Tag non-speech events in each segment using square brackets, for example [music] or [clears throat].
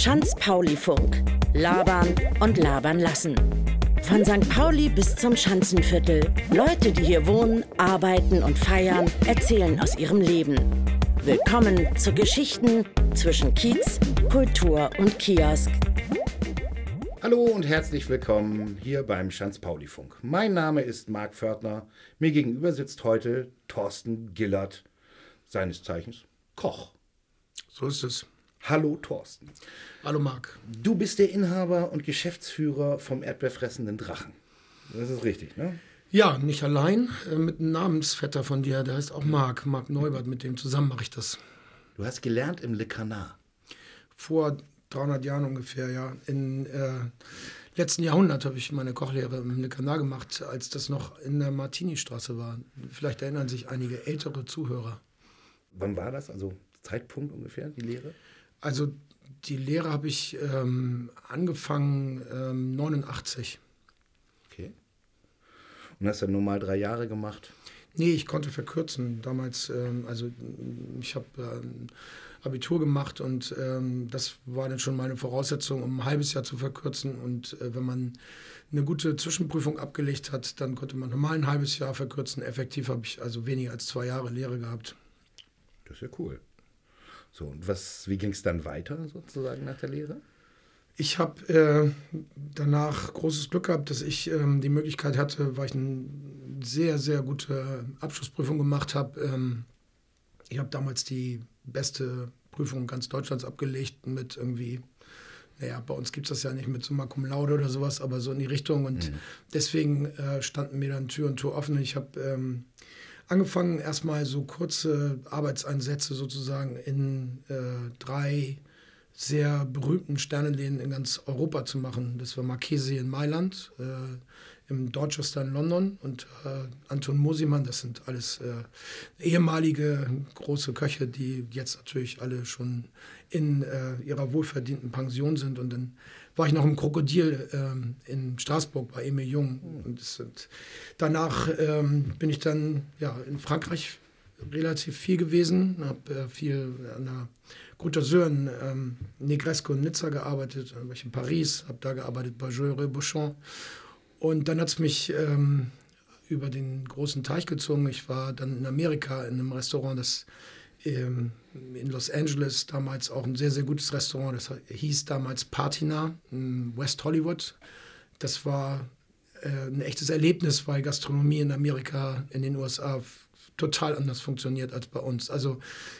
Schanz-Pauli-Funk. Labern und labern lassen. Von St. Pauli bis zum Schanzenviertel. Leute, die hier wohnen, arbeiten und feiern, erzählen aus ihrem Leben. Willkommen zu Geschichten zwischen Kiez, Kultur und Kiosk. Hallo und herzlich willkommen hier beim Schanz-Pauli-Funk. Mein Name ist Marc Fördner. Mir gegenüber sitzt heute Thorsten Gillert, seines Zeichens Koch. So ist es. Hallo Thorsten. Hallo Marc. Du bist der Inhaber und Geschäftsführer vom erdbeerfressenden Drachen. Das ist richtig, ne? Ja, nicht allein, äh, mit einem Namensvetter von dir, der heißt auch Marc, Marc Neubert, mit dem zusammen mache ich das. Du hast gelernt im Le Canard. Vor 300 Jahren ungefähr, ja. Im äh, letzten Jahrhundert habe ich meine Kochlehre im Le Canard gemacht, als das noch in der Martini-Straße war. Vielleicht erinnern sich einige ältere Zuhörer. Wann war das? Also Zeitpunkt ungefähr, die Lehre? Also die Lehre habe ich ähm, angefangen ähm, 89. Okay. Und hast dann nur mal drei Jahre gemacht? Nee, ich konnte verkürzen. Damals, ähm, also ich habe ähm, Abitur gemacht und ähm, das war dann schon meine Voraussetzung, um ein halbes Jahr zu verkürzen. Und äh, wenn man eine gute Zwischenprüfung abgelegt hat, dann konnte man normal ein halbes Jahr verkürzen. Effektiv habe ich also weniger als zwei Jahre Lehre gehabt. Das ist ja cool. So, und was, wie ging es dann weiter sozusagen nach der Lehre? Ich habe äh, danach großes Glück gehabt, dass ich ähm, die Möglichkeit hatte, weil ich eine sehr, sehr gute Abschlussprüfung gemacht habe. Ähm, ich habe damals die beste Prüfung ganz Deutschlands abgelegt mit irgendwie, naja, bei uns gibt es das ja nicht mit Summa Cum Laude oder sowas, aber so in die Richtung. Und mhm. deswegen äh, standen mir dann Tür und Tor offen. Ich habe ähm, angefangen, erstmal so kurze Arbeitseinsätze sozusagen in äh, drei sehr berühmten Sternenläden in ganz Europa zu machen. Das war Marchesi in Mailand, äh, im Dorchester in London und äh, Anton Mosimann, das sind alles äh, ehemalige große Köche, die jetzt natürlich alle schon in äh, ihrer wohlverdienten Pension sind und dann war ich noch im Krokodil ähm, in Straßburg bei Emil Jung. Und sind, danach ähm, bin ich dann ja, in Frankreich relativ viel gewesen, habe äh, viel an der Côte d'Azur in ähm, Negresco und Nizza gearbeitet, dann war ich in Paris, habe da gearbeitet bei Joël Bouchon. Und dann hat es mich ähm, über den großen Teich gezogen. Ich war dann in Amerika in einem Restaurant, das ähm, in Los Angeles damals auch ein sehr, sehr gutes Restaurant. Das hieß damals Patina in West Hollywood. Das war äh, ein echtes Erlebnis, weil Gastronomie in Amerika, in den USA total anders funktioniert als bei uns. Also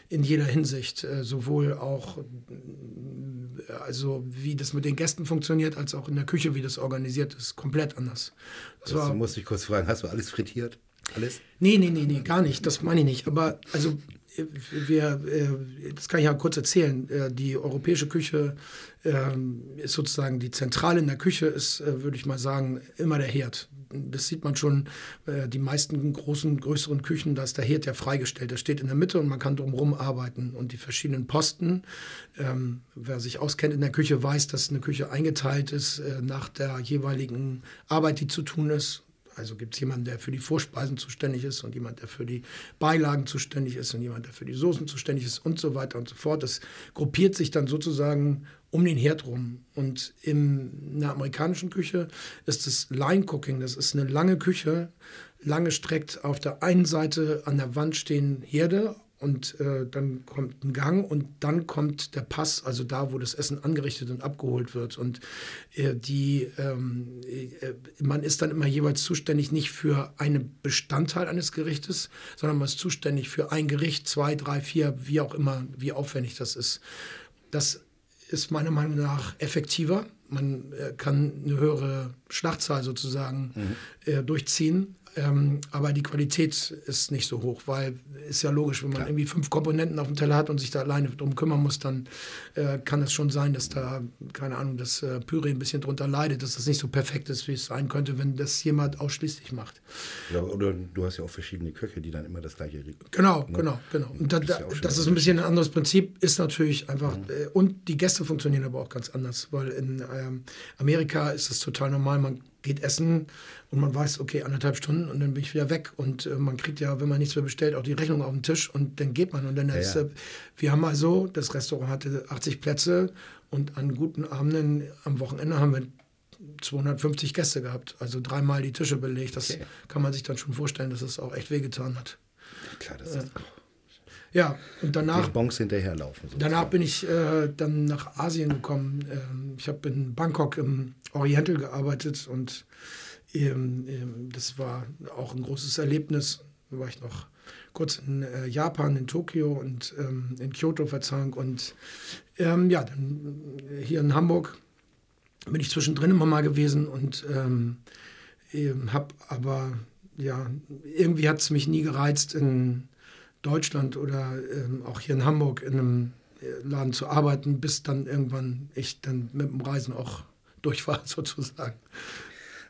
in jeder Hinsicht, äh, sowohl auch äh, also wie das mit den Gästen funktioniert, als auch in der Küche, wie das organisiert ist, komplett anders. Das, das war, muss ich kurz fragen, hast du alles frittiert? Alles? Nee, nee, nee, nee, gar nicht. Das meine ich nicht. Aber also wir, äh, das kann ich ja kurz erzählen, äh, die europäische Küche ähm, ist sozusagen die Zentrale in der Küche, ist, äh, würde ich mal sagen, immer der Herd. Das sieht man schon, die meisten großen, größeren Küchen, da ist der Herd ja freigestellt. Der steht in der Mitte und man kann drumherum arbeiten. Und die verschiedenen Posten, ähm, wer sich auskennt in der Küche, weiß, dass eine Küche eingeteilt ist nach der jeweiligen Arbeit, die zu tun ist also gibt es jemanden, der für die Vorspeisen zuständig ist und jemand, der für die Beilagen zuständig ist und jemand, der für die Soßen zuständig ist und so weiter und so fort. Das gruppiert sich dann sozusagen um den Herd rum. Und in der amerikanischen Küche ist das Line Cooking, das ist eine lange Küche, lange streckt auf der einen Seite an der Wand stehen Herde und äh, dann kommt ein Gang und dann kommt der Pass, also da, wo das Essen angerichtet und abgeholt wird. Und äh, die, ähm, äh, man ist dann immer jeweils zuständig nicht für einen Bestandteil eines Gerichtes, sondern man ist zuständig für ein Gericht, zwei, drei, vier, wie auch immer, wie aufwendig das ist. Das ist meiner Meinung nach effektiver. Man äh, kann eine höhere Schlachtzahl sozusagen mhm. Äh, durchziehen ähm, aber die Qualität ist nicht so hoch, weil ist ja logisch, wenn man Klar. irgendwie fünf Komponenten auf dem Teller hat und sich da alleine drum kümmern muss, dann äh, kann es schon sein, dass da, keine Ahnung, das äh, Püree ein bisschen drunter leidet, dass das nicht so perfekt ist, wie es sein könnte, wenn das jemand ausschließlich macht. Ja, oder du hast ja auch verschiedene Köche, die dann immer das gleiche Genau, ne? genau, genau. Und da, da, das, das ist ein bisschen ein anderes Prinzip, ist natürlich einfach, mhm. äh, und die Gäste funktionieren aber auch ganz anders, weil in ähm, Amerika ist es total normal, man geht essen und man weiß, okay, anderthalb Stunden und dann bin ich wieder weg. Und äh, man kriegt ja, wenn man nichts mehr bestellt, auch die Rechnung auf den Tisch und dann geht man. Und dann ja, ist, ja. wir haben also, das Restaurant hatte 80 Plätze und an guten Abenden am Wochenende haben wir 250 Gäste gehabt, also dreimal die Tische belegt. Das okay. kann man sich dann schon vorstellen, dass es auch echt wehgetan hat. Klar, das ist. Äh, ja, und danach. Die Bons hinterherlaufen. Sozusagen. Danach bin ich äh, dann nach Asien gekommen. Ähm, ich habe in Bangkok im Oriental gearbeitet und ähm, ähm, das war auch ein großes Erlebnis. Da war ich noch kurz in äh, Japan, in Tokio und ähm, in Kyoto verzank und ähm, ja, dann äh, hier in Hamburg bin ich zwischendrin immer mal gewesen und habe aber ja, irgendwie hat es mich nie gereizt, in Deutschland oder ähm, auch hier in Hamburg in einem äh, Laden zu arbeiten, bis dann irgendwann ich dann mit dem Reisen auch [laughs] durch war, sozusagen.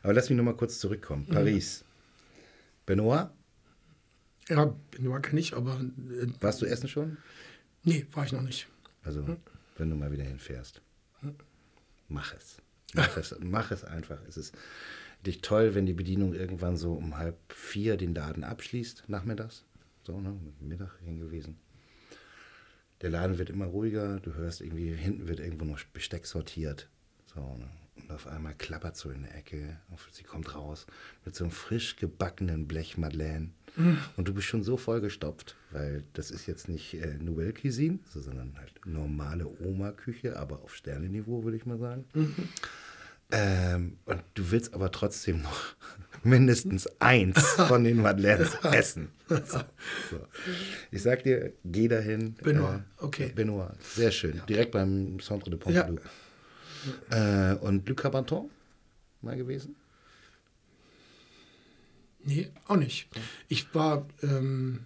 Aber lass mich noch mal kurz zurückkommen. Mhm. Paris. Benoit? Ja, Benoit kenne ich, aber. Äh, Warst du essen schon? Nee, war ich noch nicht. Also, hm? wenn du mal wieder hinfährst, hm? mach es. Mach es, mach es einfach. Es ist dich toll, wenn die Bedienung irgendwann so um halb vier den Laden abschließt, nachmittags. So, ne, Mittag gewesen. Der Laden wird immer ruhiger, du hörst irgendwie, hinten wird irgendwo noch Besteck sortiert. So, ne? Und auf einmal klappert so in der Ecke. Sie kommt raus mit so einem frisch gebackenen Blech Madeleine. Mhm. Und du bist schon so vollgestopft, weil das ist jetzt nicht äh, Nouvelle Cuisine, sondern halt normale Oma-Küche, aber auf Sternenniveau, würde ich mal sagen. Mhm. Ähm, und du willst aber trotzdem noch [laughs] mindestens eins von den Madeleines [laughs] essen. So, so. Ich sag dir, geh dahin. Benoit, äh, okay. Benoit, sehr schön. Ja. Direkt beim Centre de Pompidou. Ja. Äh, und Luc Cabanton mal gewesen? Nee, auch nicht. Ich war, ähm,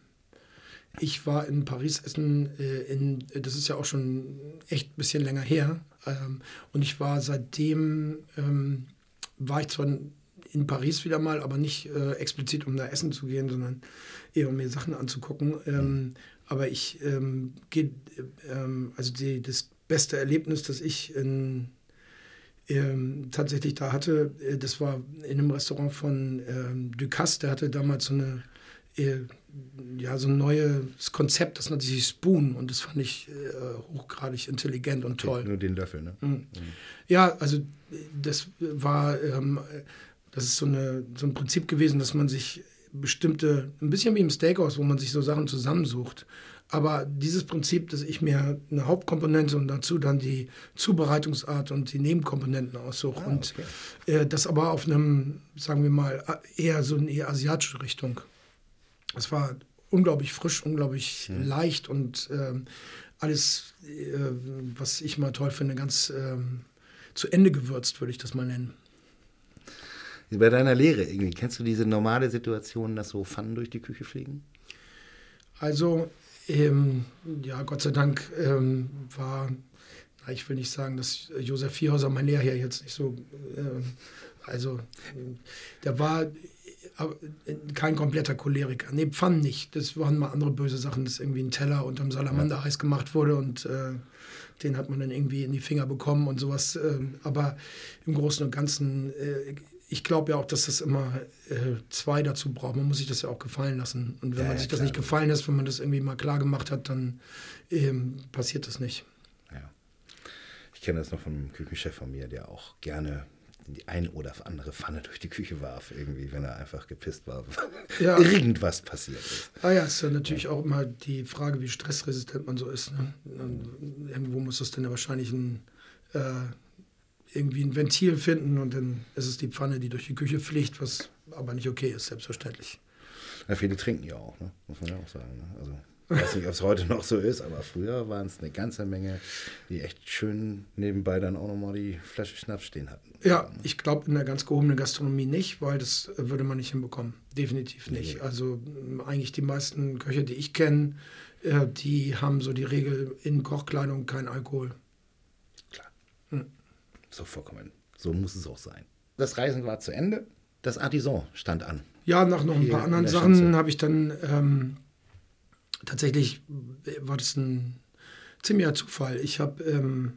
ich war in Paris essen, äh, in, das ist ja auch schon echt ein bisschen länger her. Ähm, und ich war seitdem, ähm, war ich zwar in Paris wieder mal, aber nicht äh, explizit, um da essen zu gehen, sondern eher um mir Sachen anzugucken. Ähm, aber ich ähm, gehe, ähm, also die, das beste Erlebnis, das ich in, ähm, tatsächlich da hatte, äh, das war in einem Restaurant von Ducasse, der hatte damals so eine äh, ja, so ein neues Konzept, das nannte sich Spoon und das fand ich äh, hochgradig intelligent und okay, toll. Nur den Löffel, ne? Mhm. Mhm. Ja, also das war, ähm, das ist so, eine, so ein Prinzip gewesen, dass man sich bestimmte, ein bisschen wie im Steakhouse, wo man sich so Sachen zusammensucht. Aber dieses Prinzip, dass ich mir eine Hauptkomponente und dazu dann die Zubereitungsart und die Nebenkomponenten aussuche ah, und äh, das aber auf einem, sagen wir mal, eher so eine eher asiatische Richtung. Es war unglaublich frisch, unglaublich mhm. leicht und ähm, alles, äh, was ich mal toll finde, ganz ähm, zu Ende gewürzt, würde ich das mal nennen. Bei deiner Lehre irgendwie, kennst du diese normale Situation, dass so Pfannen durch die Küche fliegen? Also, ähm, ja, Gott sei Dank ähm, war, na, ich will nicht sagen, dass Josef Vierhauser, mein Lehrer hier jetzt nicht so, äh, also, der war kein kompletter Choleriker. Nee, Pfannen nicht. Das waren mal andere böse Sachen, dass irgendwie ein Teller unterm Salamandereis gemacht wurde und äh, den hat man dann irgendwie in die Finger bekommen und sowas. Äh, aber im Großen und Ganzen, äh, ich glaube ja auch, dass das immer äh, zwei dazu braucht. Man muss sich das ja auch gefallen lassen. Und wenn ja, man sich ja, das nicht gefallen lässt, wenn man das irgendwie mal klar gemacht hat, dann ähm, passiert das nicht. Ja. Ich kenne das noch von einem Küchenchef von mir, der auch gerne die ein oder andere Pfanne durch die Küche warf, irgendwie, wenn er einfach gepisst war, [laughs] ja. irgendwas passiert ist. Ah ja, ist ja natürlich ja. auch immer die Frage, wie stressresistent man so ist. Ne? Irgendwo muss das dann ja wahrscheinlich ein, äh, irgendwie ein Ventil finden und dann ist es die Pfanne, die durch die Küche fliegt, was aber nicht okay ist, selbstverständlich. Ja, viele trinken ja auch, ne? muss man ja auch sagen. Ne? Also ich weiß nicht, ob es heute noch so ist, aber früher waren es eine ganze Menge, die echt schön nebenbei dann auch nochmal die Flasche Schnaps stehen hatten. Ja, ich glaube in der ganz gehobenen Gastronomie nicht, weil das würde man nicht hinbekommen. Definitiv nicht. Nee. Also eigentlich die meisten Köche, die ich kenne, äh, die haben so die Regel in Kochkleidung kein Alkohol. Klar. Hm. So vollkommen. So muss es auch sein. Das Reisen war zu Ende. Das Artisan stand an. Ja, nach noch ein paar anderen Sachen habe ich dann ähm, tatsächlich war das ein ziemlicher Zufall. Ich habe ähm,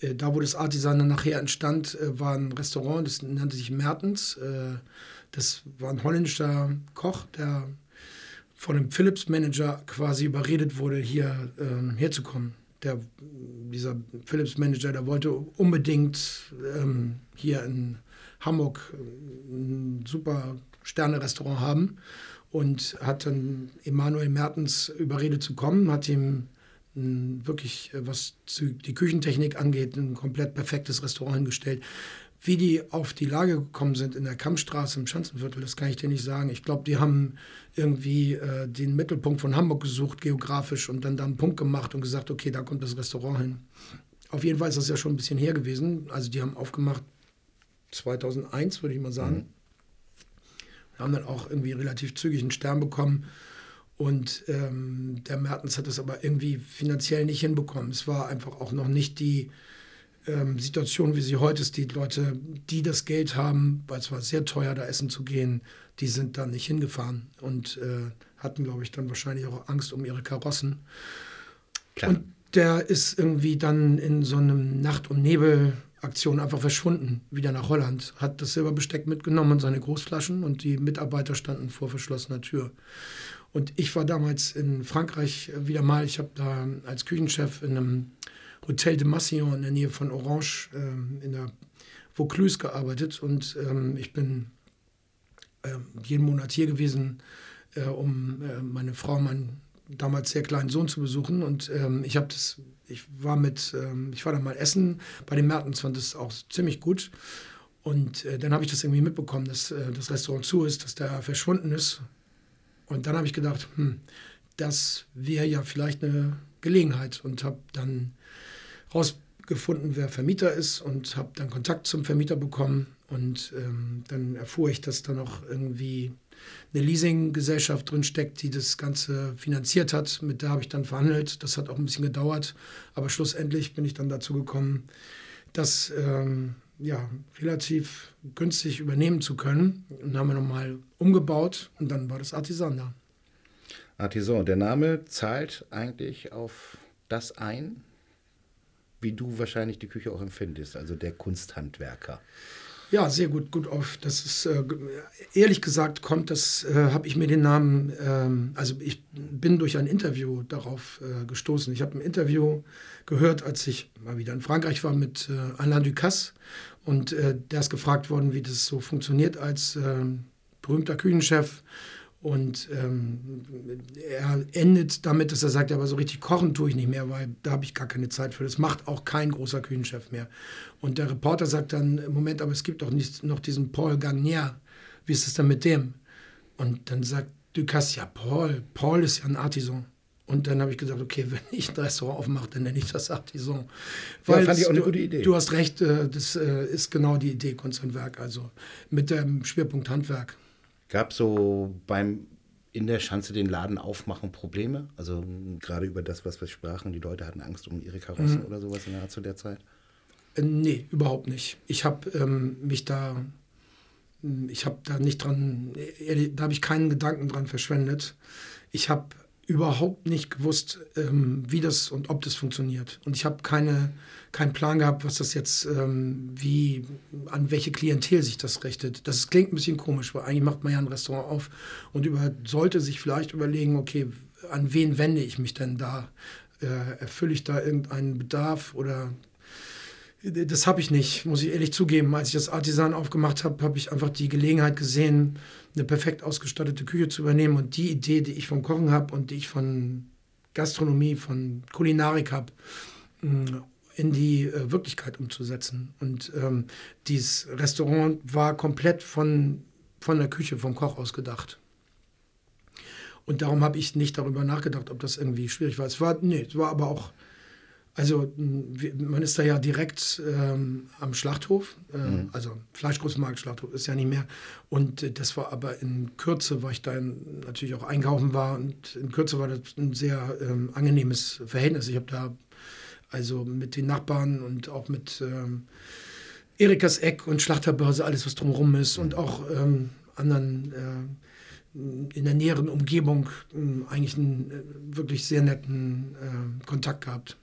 äh, da, wo das Artisan nachher entstand, äh, war ein Restaurant, das nannte sich Mertens. Äh, das war ein holländischer Koch, der von einem Philips-Manager quasi überredet wurde, hier ähm, herzukommen. Der, dieser Philips-Manager, der wollte unbedingt ähm, hier in Hamburg ein super Sterne-Restaurant haben und hat dann Emanuel Mertens überredet zu kommen, hat ihm wirklich, äh, was die Küchentechnik angeht, ein komplett perfektes Restaurant hingestellt. Wie die auf die Lage gekommen sind in der Kammstraße im Schanzenviertel, das kann ich dir nicht sagen. Ich glaube, die haben irgendwie äh, den Mittelpunkt von Hamburg gesucht, geografisch, und dann da einen Punkt gemacht und gesagt, okay, da kommt das Restaurant hin. Auf jeden Fall ist das ja schon ein bisschen her gewesen. Also die haben aufgemacht 2001, würde ich mal sagen. Mhm. Haben dann auch irgendwie relativ zügig einen Stern bekommen. Und ähm, der Mertens hat das aber irgendwie finanziell nicht hinbekommen. Es war einfach auch noch nicht die ähm, Situation, wie sie heute ist. Die Leute, die das Geld haben, weil es war sehr teuer, da essen zu gehen, die sind da nicht hingefahren und äh, hatten, glaube ich, dann wahrscheinlich auch Angst um ihre Karossen. Klar. Und der ist irgendwie dann in so einem Nacht- und Nebel-Aktion einfach verschwunden, wieder nach Holland, hat das Silberbesteck mitgenommen und seine Großflaschen und die Mitarbeiter standen vor verschlossener Tür. Und ich war damals in Frankreich wieder mal, ich habe da als Küchenchef in einem Hotel de Massillon in der Nähe von Orange äh, in der Vaucluse gearbeitet. Und ähm, ich bin äh, jeden Monat hier gewesen, äh, um äh, meine Frau, meinen damals sehr kleinen Sohn zu besuchen. Und ähm, ich habe das, ich war mit, ähm, ich war da mal essen bei den Mertens, fand das auch ziemlich gut. Und äh, dann habe ich das irgendwie mitbekommen, dass äh, das Restaurant zu ist, dass der verschwunden ist. Und dann habe ich gedacht, hm, das wäre ja vielleicht eine Gelegenheit. Und habe dann rausgefunden, wer Vermieter ist und habe dann Kontakt zum Vermieter bekommen. Und ähm, dann erfuhr ich, dass da noch irgendwie eine Leasinggesellschaft drin steckt, die das Ganze finanziert hat. Mit der habe ich dann verhandelt. Das hat auch ein bisschen gedauert, aber schlussendlich bin ich dann dazu gekommen, das ähm, ja, relativ günstig übernehmen zu können. Und haben wir nochmal umgebaut und dann war das Artisan da. Artisan, der Name zahlt eigentlich auf das ein, wie du wahrscheinlich die Küche auch empfindest, also der Kunsthandwerker. Ja, sehr gut, gut auf. Das ist äh, ehrlich gesagt kommt das, äh, habe ich mir den Namen, ähm, also ich bin durch ein Interview darauf äh, gestoßen. Ich habe ein Interview gehört, als ich mal wieder in Frankreich war mit äh, Alain Ducasse und äh, der ist gefragt worden, wie das so funktioniert als äh, berühmter Küchenchef. Und ähm, er endet damit, dass er sagt, aber so richtig kochen tue ich nicht mehr, weil da habe ich gar keine Zeit für. Das macht auch kein großer Küchenchef mehr. Und der Reporter sagt dann, Moment, aber es gibt doch nicht noch diesen Paul Garnier. Wie ist es denn mit dem? Und dann sagt Ducasse, ja, Paul, Paul ist ja ein Artisan. Und dann habe ich gesagt, okay, wenn ich ein Restaurant aufmache, dann nenne ich das Artisan. Weil ja, fand ich auch eine gute Idee. Du hast recht, äh, das äh, ist genau die Idee Kunst und Werk, also mit dem Schwerpunkt Handwerk. Gab so beim in der Schanze den Laden aufmachen Probleme? Also gerade über das, was wir sprachen, die Leute hatten Angst um ihre Karossen mhm. oder sowas in der Art zu der Zeit? Äh, nee, überhaupt nicht. Ich habe ähm, mich da, ich habe da nicht dran, da habe ich keinen Gedanken dran verschwendet. Ich habe überhaupt nicht gewusst, ähm, wie das und ob das funktioniert. Und ich habe keine, keinen Plan gehabt, was das jetzt, ähm, wie, an welche Klientel sich das richtet. Das klingt ein bisschen komisch, weil eigentlich macht man ja ein Restaurant auf und über, sollte sich vielleicht überlegen, okay, an wen wende ich mich denn da? Äh, erfülle ich da irgendeinen Bedarf oder das habe ich nicht, muss ich ehrlich zugeben. Als ich das Artisan aufgemacht habe, habe ich einfach die Gelegenheit gesehen, eine perfekt ausgestattete Küche zu übernehmen. Und die Idee, die ich vom Kochen habe und die ich von Gastronomie, von Kulinarik habe, mm, in die äh, Wirklichkeit umzusetzen. Und ähm, dieses Restaurant war komplett von, von der Küche, vom Koch aus gedacht. Und darum habe ich nicht darüber nachgedacht, ob das irgendwie schwierig war. Es war, nee, es war aber auch also man ist da ja direkt ähm, am Schlachthof, äh, mhm. also Fleischgroßmarkt, Schlachthof ist ja nicht mehr. Und äh, das war aber in Kürze, weil ich da in, natürlich auch einkaufen war und in Kürze war das ein sehr ähm, angenehmes Verhältnis. Ich habe da also mit den Nachbarn und auch mit ähm, Erikas Eck und Schlachterbörse, alles was drumherum ist und auch ähm, anderen äh, in der näheren Umgebung äh, eigentlich einen äh, wirklich sehr netten äh, Kontakt gehabt.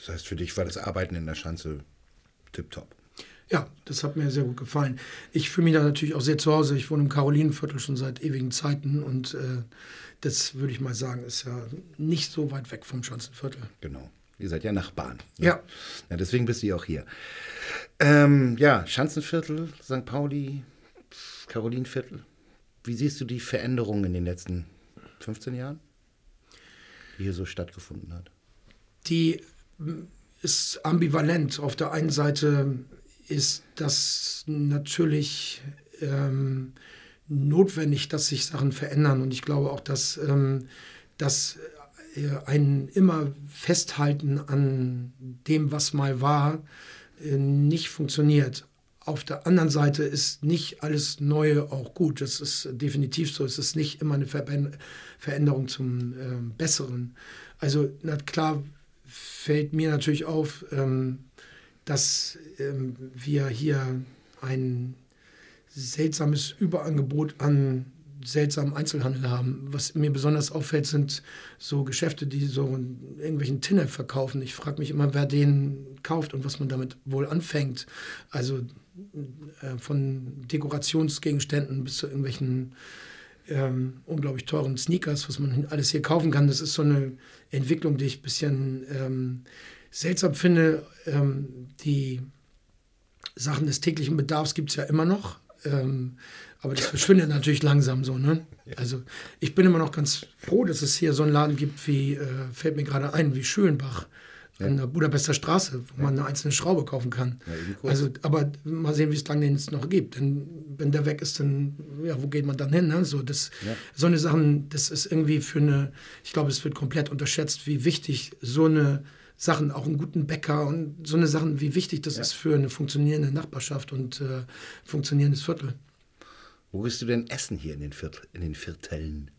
Das heißt, für dich war das Arbeiten in der Schanze tipptopp. Ja, das hat mir sehr gut gefallen. Ich fühle mich da natürlich auch sehr zu Hause. Ich wohne im Karolinenviertel schon seit ewigen Zeiten und äh, das würde ich mal sagen, ist ja nicht so weit weg vom Schanzenviertel. Genau. Ihr seid ja Nachbarn. Ne? Ja. ja. Deswegen bist du ja auch hier. Ähm, ja, Schanzenviertel, St. Pauli, Karolinenviertel. Wie siehst du die Veränderungen in den letzten 15 Jahren, die hier so stattgefunden hat? Die ist ambivalent. Auf der einen Seite ist das natürlich ähm, notwendig, dass sich Sachen verändern. Und ich glaube auch, dass, ähm, dass äh, ein immer Festhalten an dem, was mal war, äh, nicht funktioniert. Auf der anderen Seite ist nicht alles Neue auch gut. Das ist definitiv so. Es ist nicht immer eine Veränderung zum äh, Besseren. Also na klar fällt mir natürlich auf, ähm, dass ähm, wir hier ein seltsames Überangebot an seltsamen Einzelhandel haben. Was mir besonders auffällt, sind so Geschäfte, die so irgendwelchen Tinne verkaufen. Ich frage mich immer, wer den kauft und was man damit wohl anfängt. Also äh, von Dekorationsgegenständen bis zu irgendwelchen ähm, unglaublich teuren Sneakers, was man alles hier kaufen kann. Das ist so eine Entwicklung, die ich ein bisschen ähm, seltsam finde. Ähm, die Sachen des täglichen Bedarfs gibt es ja immer noch. Ähm, aber das verschwindet [laughs] natürlich langsam so. Ne? Also ich bin immer noch ganz froh, dass es hier so einen Laden gibt wie, äh, fällt mir gerade ein, wie Schölenbach ja. an der Budapester Straße, wo ja. man eine einzelne Schraube kaufen kann. Also, aber mal sehen, wie es lange den es noch gibt. Denn wenn der weg ist, dann, ja, wo geht man dann hin? Ne? So, das, so eine Sachen, das ist irgendwie für eine, ich glaube, es wird komplett unterschätzt, wie wichtig so eine Sachen, auch einen guten Bäcker und so eine Sachen, wie wichtig das ist für eine funktionierende Nachbarschaft und äh, funktionierendes Viertel. Wo gehst du denn essen hier in den, Viertel, in den Vierteln?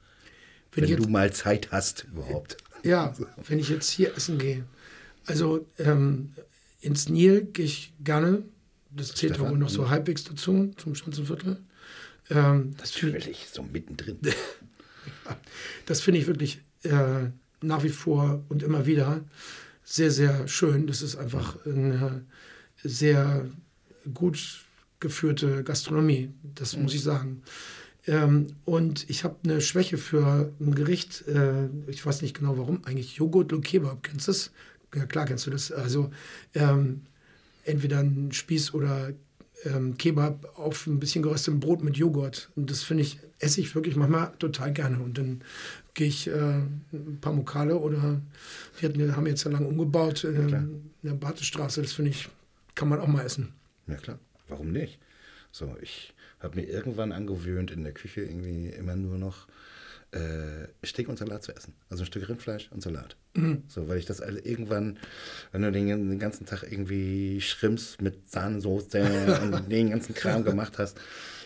Wenn, wenn du mal Zeit hast überhaupt. Ja, [laughs] wenn ich jetzt hier essen gehe. Also ähm, ins Nil gehe ich gerne. Das zählt wohl noch so halbwegs dazu, zum Schanzenviertel. Ähm, Natürlich, so mittendrin. [laughs] das finde ich wirklich äh, nach wie vor und immer wieder sehr, sehr schön. Das ist einfach eine sehr gut geführte Gastronomie, das muss ich sagen. Ähm, und ich habe eine Schwäche für ein Gericht, äh, ich weiß nicht genau warum, eigentlich Joghurt und Kebab. Kennst du das? Ja, klar kennst du das. Also ähm, entweder ein Spieß oder ähm, Kebab auf ein bisschen geröstetem Brot mit Joghurt. Und das finde ich, esse ich wirklich manchmal total gerne. Und dann gehe ich äh, ein paar Mokale oder wir hatten, haben jetzt ja lange umgebaut äh, in der Batestraße. Das finde ich, kann man auch mal essen. Ja klar, warum nicht? So, ich habe mir irgendwann angewöhnt, in der Küche irgendwie immer nur noch äh, Steak und Salat zu essen. Also ein Stück Rindfleisch und Salat. Mhm. So, weil ich das also irgendwann, wenn du den, den ganzen Tag irgendwie Schrimps mit Sahnesoße [laughs] und den ganzen Kram gemacht hast,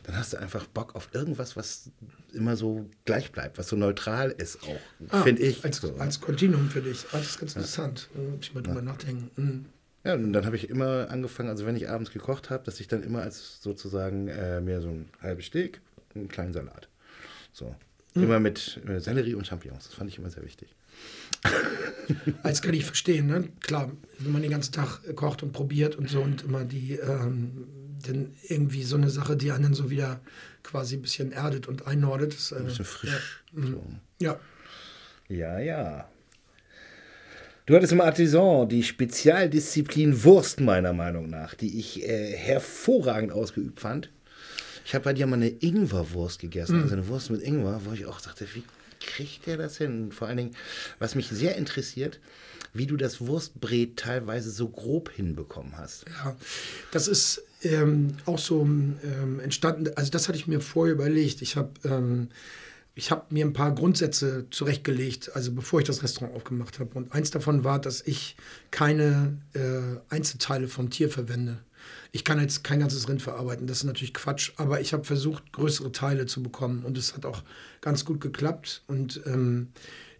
dann hast du einfach Bock auf irgendwas, was immer so gleich bleibt, was so neutral ist auch, ah, finde ich. Als, so. als Kontinuum für dich. Ah, das ist ganz interessant. Ja. Muss ich mal drüber ja. nachdenken. Mhm. Ja, und dann habe ich immer angefangen, also wenn ich abends gekocht habe, dass ich dann immer als sozusagen äh, mir so ein halbes Steak, einen kleinen Salat. So. Mhm. Immer mit äh, Sellerie und Champignons. Das fand ich immer sehr wichtig. [laughs] Das kann ich verstehen, ne? Klar, wenn man den ganzen Tag kocht und probiert und so und immer die, ähm, dann irgendwie so eine Sache, die einen so wieder quasi ein bisschen erdet und einnordet. Ist, äh, ein bisschen frisch. Ja. Mhm. So. ja. Ja, ja. Du hattest im Artisan die Spezialdisziplin Wurst, meiner Meinung nach, die ich äh, hervorragend ausgeübt fand. Ich habe bei dir mal eine Ingwerwurst gegessen, mm. also eine Wurst mit Ingwer, wo ich auch dachte, wie kriegt der das hin? Vor allen Dingen, was mich sehr interessiert, wie du das Wurstbret teilweise so grob hinbekommen hast. Ja, das ist ähm, auch so ähm, entstanden, also das hatte ich mir vorher überlegt. Ich habe ähm, ich habe mir ein paar Grundsätze zurechtgelegt, also bevor ich das Restaurant aufgemacht habe. Und eins davon war, dass ich keine äh, Einzelteile vom Tier verwende. Ich kann jetzt kein ganzes Rind verarbeiten, das ist natürlich Quatsch, aber ich habe versucht, größere Teile zu bekommen und es hat auch ganz gut geklappt. Und ähm,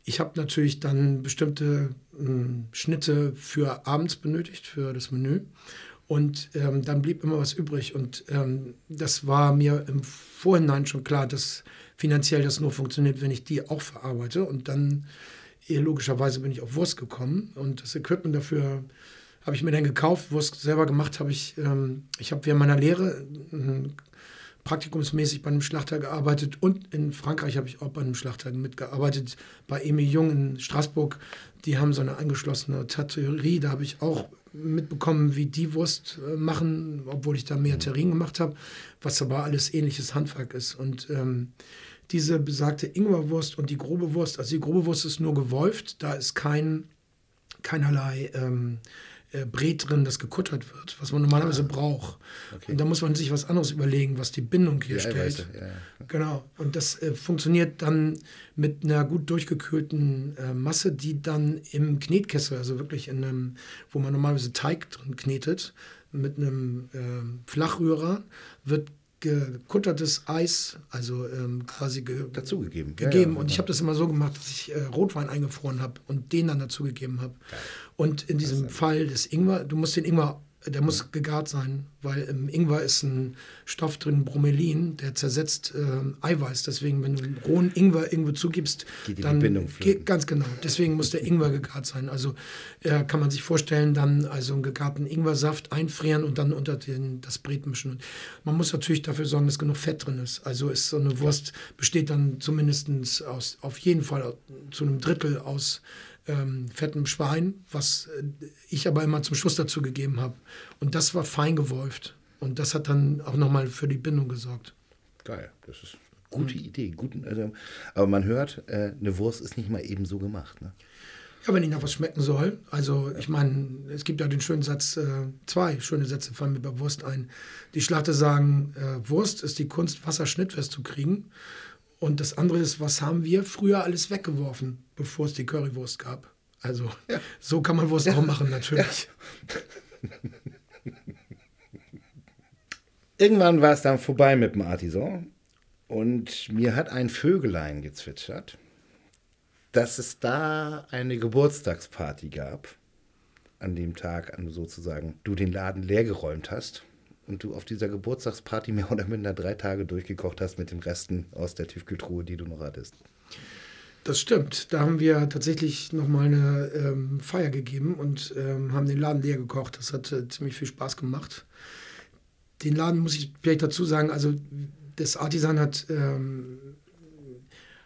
ich habe natürlich dann bestimmte ähm, Schnitte für abends benötigt, für das Menü. Und ähm, dann blieb immer was übrig. Und ähm, das war mir im Vorhinein schon klar, dass finanziell das nur funktioniert, wenn ich die auch verarbeite. Und dann, eh, logischerweise, bin ich auf Wurst gekommen. Und das Equipment dafür habe ich mir dann gekauft, Wurst selber gemacht habe ich, ähm, ich habe während meiner Lehre äh, praktikumsmäßig bei einem Schlachter gearbeitet und in Frankreich habe ich auch bei einem Schlachter mitgearbeitet, bei Emil Jung in Straßburg. Die haben so eine angeschlossene Taterie, da habe ich auch mitbekommen, wie die Wurst äh, machen, obwohl ich da mehr Terrin gemacht habe, was aber alles ähnliches Handwerk ist. Und ähm, diese besagte Ingwerwurst und die grobe Wurst, also die grobe Wurst ist nur gewolft, da ist kein, keinerlei ähm, äh, Bret drin, das gekuttert wird, was man normalerweise ah. braucht. Okay. Und da muss man sich was anderes überlegen, was die Bindung hier ja, stellt. Ja, ja. Genau. Und das äh, funktioniert dann mit einer gut durchgekühlten äh, Masse, die dann im Knetkessel, also wirklich in einem, wo man normalerweise Teig drin knetet, mit einem ähm, Flachrührer, wird gekuttertes Eis, also ähm, quasi ge dazugegeben. Gegeben. Ja, ja, und ich habe das immer so gemacht, dass ich äh, Rotwein eingefroren habe und den dann dazugegeben habe. Und in diesem Fall des Ingwer, du musst den Ingwer der muss gegart sein, weil im Ingwer ist ein Stoff drin, Bromelin, der zersetzt äh, Eiweiß. Deswegen, wenn du einen rohen Ingwer irgendwo zugibst, geht dann die geht, ganz genau. Deswegen muss der Ingwer [laughs] gegart sein. Also äh, kann man sich vorstellen, dann also einen gegarten Ingwersaft einfrieren und dann unter den, das Bret mischen. Und man muss natürlich dafür sorgen, dass genug Fett drin ist. Also ist so eine Wurst besteht dann zumindest aus, auf jeden Fall zu einem Drittel aus ähm, fettem Schwein, was äh, ich aber immer zum Schluss dazu gegeben habe. Und das war fein gewolft. Und das hat dann auch nochmal für die Bindung gesorgt. Geil, das ist eine gute mhm. Idee. Guten, also, aber man hört, äh, eine Wurst ist nicht mal eben so gemacht. Ne? Ja, wenn ich nach was schmecken soll. Also ich meine, es gibt ja den schönen Satz, äh, zwei schöne Sätze fallen mir bei Wurst ein. Die Schlachter sagen, äh, Wurst ist die Kunst, Wasser schnittfest zu kriegen. Und das andere ist, was haben wir früher alles weggeworfen, bevor es die Currywurst gab? Also ja. so kann man Wurst ja. auch machen, natürlich. Ja. Irgendwann war es dann vorbei mit dem Artisan und mir hat ein Vögelein gezwitschert, dass es da eine Geburtstagsparty gab, an dem Tag an sozusagen du den Laden leergeräumt hast und du auf dieser Geburtstagsparty mehr oder minder drei Tage durchgekocht hast mit den Resten aus der Tiefkühltruhe, die du noch hattest. Das stimmt. Da haben wir tatsächlich nochmal eine ähm, Feier gegeben und ähm, haben den Laden leer gekocht. Das hat äh, ziemlich viel Spaß gemacht. Den Laden muss ich vielleicht dazu sagen, also das Artisan hat, ähm,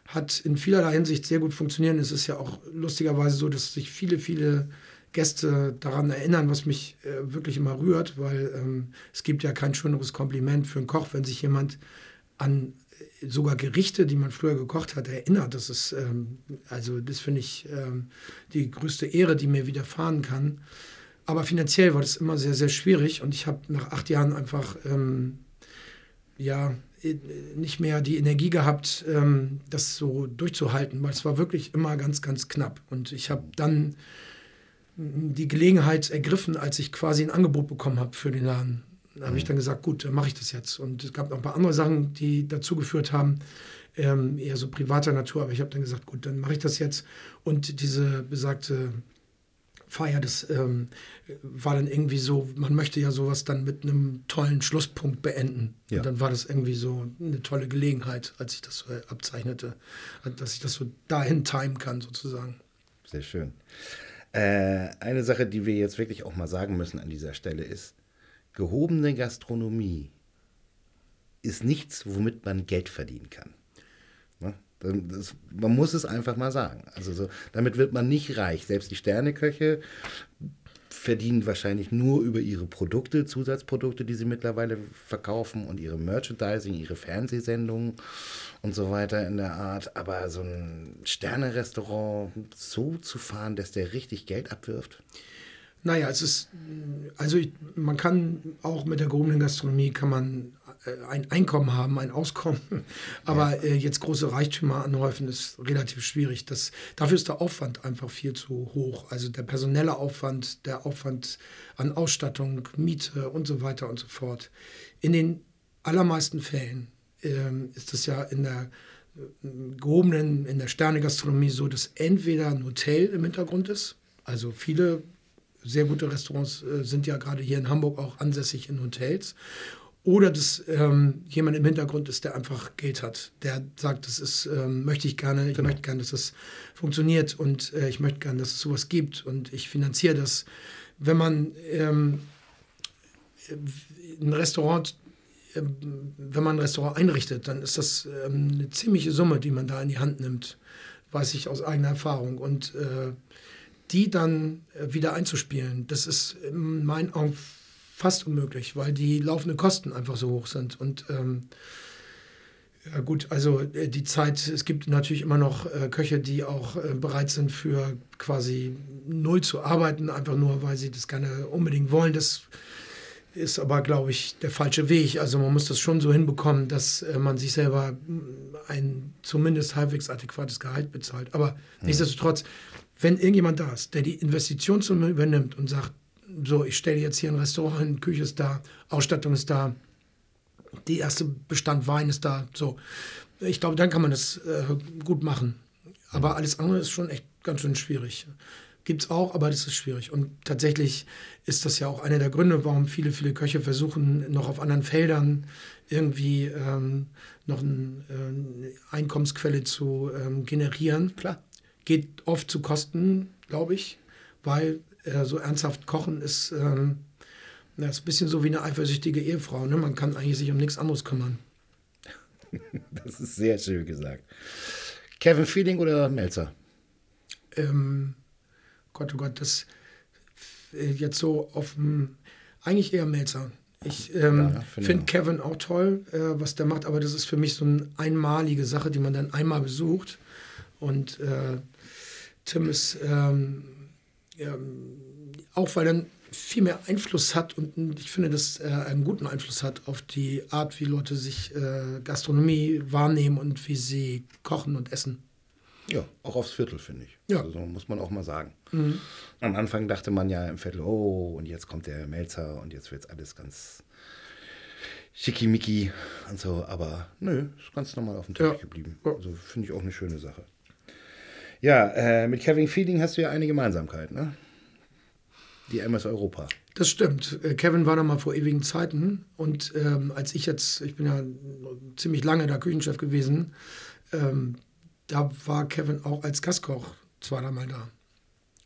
hat in vielerlei Hinsicht sehr gut funktioniert. Es ist ja auch lustigerweise so, dass sich viele, viele Gäste daran erinnern, was mich äh, wirklich immer rührt, weil ähm, es gibt ja kein schöneres Kompliment für einen Koch, wenn sich jemand an äh, sogar Gerichte, die man früher gekocht hat, erinnert. Das ist, ähm, also das finde ich ähm, die größte Ehre, die mir widerfahren kann. Aber finanziell war das immer sehr, sehr schwierig und ich habe nach acht Jahren einfach, ähm, ja, äh, nicht mehr die Energie gehabt, ähm, das so durchzuhalten, weil es war wirklich immer ganz, ganz knapp. Und ich habe dann die Gelegenheit ergriffen, als ich quasi ein Angebot bekommen habe für den Laden. Da habe ich mhm. dann gesagt, gut, dann mache ich das jetzt. Und es gab noch ein paar andere Sachen, die dazu geführt haben, ähm, eher so privater Natur. Aber ich habe dann gesagt, gut, dann mache ich das jetzt. Und diese besagte Feier, das ähm, war dann irgendwie so, man möchte ja sowas dann mit einem tollen Schlusspunkt beenden. Ja. Und dann war das irgendwie so eine tolle Gelegenheit, als ich das so abzeichnete, dass ich das so dahin timen kann sozusagen. Sehr schön. Äh, eine Sache, die wir jetzt wirklich auch mal sagen müssen an dieser Stelle ist, gehobene Gastronomie ist nichts, womit man Geld verdienen kann. Ne? Das, man muss es einfach mal sagen. Also so, damit wird man nicht reich. Selbst die Sterneköche verdienen wahrscheinlich nur über ihre Produkte, Zusatzprodukte, die sie mittlerweile verkaufen und ihre Merchandising, ihre Fernsehsendungen und so weiter in der Art. Aber so ein Sternerestaurant so zu fahren, dass der richtig Geld abwirft? Naja, es ist, also ich, man kann auch mit der gehobenen Gastronomie kann man äh, ein Einkommen haben, ein Auskommen, [laughs] aber äh, jetzt große Reichtümer anhäufen ist relativ schwierig. Das, dafür ist der Aufwand einfach viel zu hoch. Also der personelle Aufwand, der Aufwand an Ausstattung, Miete und so weiter und so fort. In den allermeisten Fällen ähm, ist es ja in der äh, gehobenen, in der Sternegastronomie so, dass entweder ein Hotel im Hintergrund ist, also viele sehr gute Restaurants äh, sind ja gerade hier in Hamburg auch ansässig in Hotels. Oder dass ähm, jemand im Hintergrund ist, der einfach Geld hat, der sagt, das ist, ähm, möchte ich gerne, ich genau. möchte gerne, dass das funktioniert und äh, ich möchte gerne, dass es sowas gibt und ich finanziere das wenn man ähm, ein Restaurant, äh, wenn man ein Restaurant einrichtet, dann ist das ähm, eine ziemliche Summe, die man da in die Hand nimmt, weiß ich aus eigener Erfahrung. Und äh, die dann äh, wieder einzuspielen, das ist in meinen Augen fast unmöglich, weil die laufenden Kosten einfach so hoch sind. Und ähm, ja gut, also äh, die Zeit, es gibt natürlich immer noch äh, Köche, die auch äh, bereit sind für quasi null zu arbeiten, einfach nur, weil sie das gerne unbedingt wollen. Das ist aber, glaube ich, der falsche Weg. Also man muss das schon so hinbekommen, dass äh, man sich selber ein zumindest halbwegs adäquates Gehalt bezahlt. Aber mhm. nichtsdestotrotz, wenn irgendjemand da ist, der die Investition übernimmt und sagt, so, ich stelle jetzt hier ein Restaurant hin, Küche ist da, Ausstattung ist da, die erste Bestand Wein ist da, so. Ich glaube, dann kann man das äh, gut machen. Aber alles andere ist schon echt ganz schön schwierig. Gibt es auch, aber das ist schwierig. Und tatsächlich ist das ja auch einer der Gründe, warum viele, viele Köche versuchen, noch auf anderen Feldern irgendwie ähm, noch äh, eine Einkommensquelle zu ähm, generieren. Klar. Geht oft zu Kosten, glaube ich, weil äh, so ernsthaft kochen ist, ähm, das ist ein bisschen so wie eine eifersüchtige Ehefrau. Ne? Man kann eigentlich sich um nichts anderes kümmern. [laughs] Das ist sehr schön gesagt. Kevin Feeling oder Melzer? Ähm, Gott, oh Gott, das äh, jetzt so auf dem, eigentlich eher Melzer. Ich ähm, ja, finde find Kevin auch toll, äh, was der macht, aber das ist für mich so eine einmalige Sache, die man dann einmal besucht. Und äh, Tim ist ähm, ja, auch, weil er viel mehr Einfluss hat und ich finde, dass er einen guten Einfluss hat auf die Art, wie Leute sich äh, Gastronomie wahrnehmen und wie sie kochen und essen. Ja, auch aufs Viertel, finde ich. Ja. Also muss man auch mal sagen. Mhm. Am Anfang dachte man ja im Viertel, oh, und jetzt kommt der Melzer und jetzt wird alles ganz schickimicki und so. Aber nö, ist ganz normal auf dem Teppich ja. geblieben. Also finde ich auch eine schöne Sache. Ja, äh, mit Kevin Feeling hast du ja eine Gemeinsamkeit, ne? Die MS Europa. Das stimmt. Äh, Kevin war da mal vor ewigen Zeiten. Und ähm, als ich jetzt, ich bin ja ziemlich lange da Küchenchef gewesen, ähm, da war Kevin auch als Gastkoch zweimal da.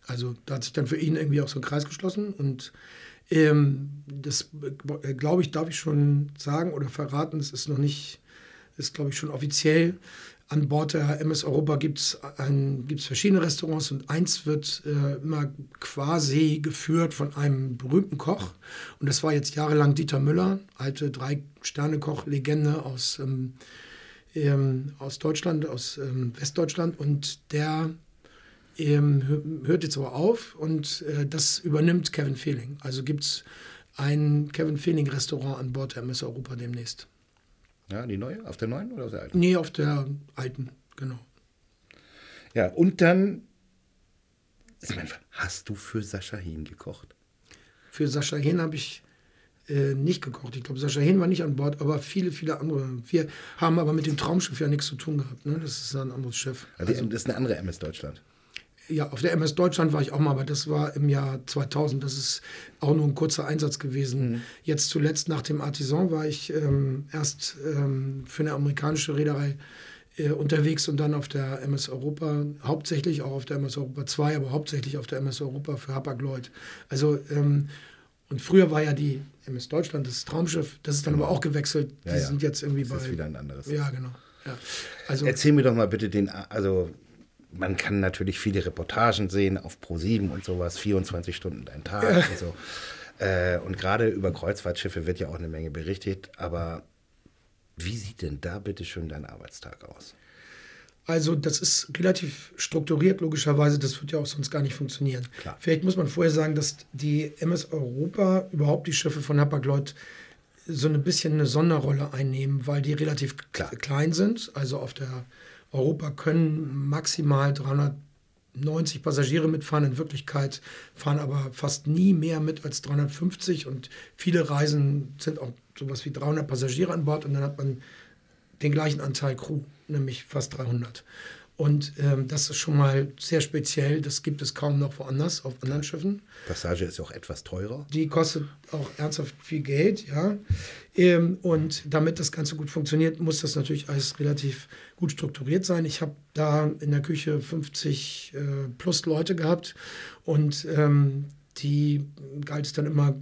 Also da hat sich dann für ihn irgendwie auch so ein Kreis geschlossen. Und ähm, das, äh, glaube ich, darf ich schon sagen oder verraten, es ist noch nicht, ist, glaube ich, schon offiziell. An Bord der MS Europa gibt es verschiedene Restaurants und eins wird äh, immer quasi geführt von einem berühmten Koch. Und das war jetzt jahrelang Dieter Müller, alte Drei-Sterne-Koch-Legende aus, ähm, ähm, aus Deutschland, aus ähm, Westdeutschland. Und der ähm, hört jetzt aber auf und äh, das übernimmt Kevin Fehling. Also gibt es ein Kevin Fehling-Restaurant an Bord der MS Europa demnächst. Ja, die neue? Auf der neuen oder auf der alten? Nee, auf der alten, genau. Ja, und dann, hast du für Sascha Hehn gekocht? Für Sascha Hehn habe ich äh, nicht gekocht. Ich glaube, Sascha Hehn war nicht an Bord, aber viele, viele andere. Wir haben aber mit dem Traumschiff ja nichts zu tun gehabt. Ne? Das ist ein anderes Schiff. Also, das ist eine andere MS Deutschland ja, auf der MS Deutschland war ich auch mal, aber das war im Jahr 2000. Das ist auch nur ein kurzer Einsatz gewesen. Mhm. Jetzt zuletzt nach dem Artisan war ich ähm, erst ähm, für eine amerikanische Reederei äh, unterwegs und dann auf der MS Europa, hauptsächlich auch auf der MS Europa 2, aber hauptsächlich auf der MS Europa für Hapag-Lloyd. Also, ähm, und früher war ja die MS Deutschland das Traumschiff, das ist dann aber auch gewechselt. Ja, die ja. sind jetzt irgendwie das bei. Das ist wieder ein anderes. Ja, genau. Ja. Also, Erzähl mir doch mal bitte den, also man kann natürlich viele Reportagen sehen auf Pro7 und sowas, 24 Stunden ein Tag ja. und so. Äh, und gerade über Kreuzfahrtschiffe wird ja auch eine Menge berichtet, aber wie sieht denn da bitte schön dein Arbeitstag aus? Also das ist relativ strukturiert, logischerweise. Das wird ja auch sonst gar nicht funktionieren. Klar. Vielleicht muss man vorher sagen, dass die MS Europa, überhaupt die Schiffe von Hapag-Lloyd, so ein bisschen eine Sonderrolle einnehmen, weil die relativ Klar. klein sind. Also auf der Europa können maximal 390 Passagiere mitfahren. In Wirklichkeit fahren aber fast nie mehr mit als 350 und viele Reisen sind auch sowas wie 300 Passagiere an Bord und dann hat man den gleichen Anteil Crew, nämlich fast 300. Und ähm, das ist schon mal sehr speziell. Das gibt es kaum noch woanders auf anderen Schiffen. Passage ist auch etwas teurer. Die kostet auch ernsthaft viel Geld, ja. Ähm, und damit das Ganze gut funktioniert, muss das natürlich alles relativ gut strukturiert sein. Ich habe da in der Küche 50 äh, plus Leute gehabt und ähm, die galt es dann immer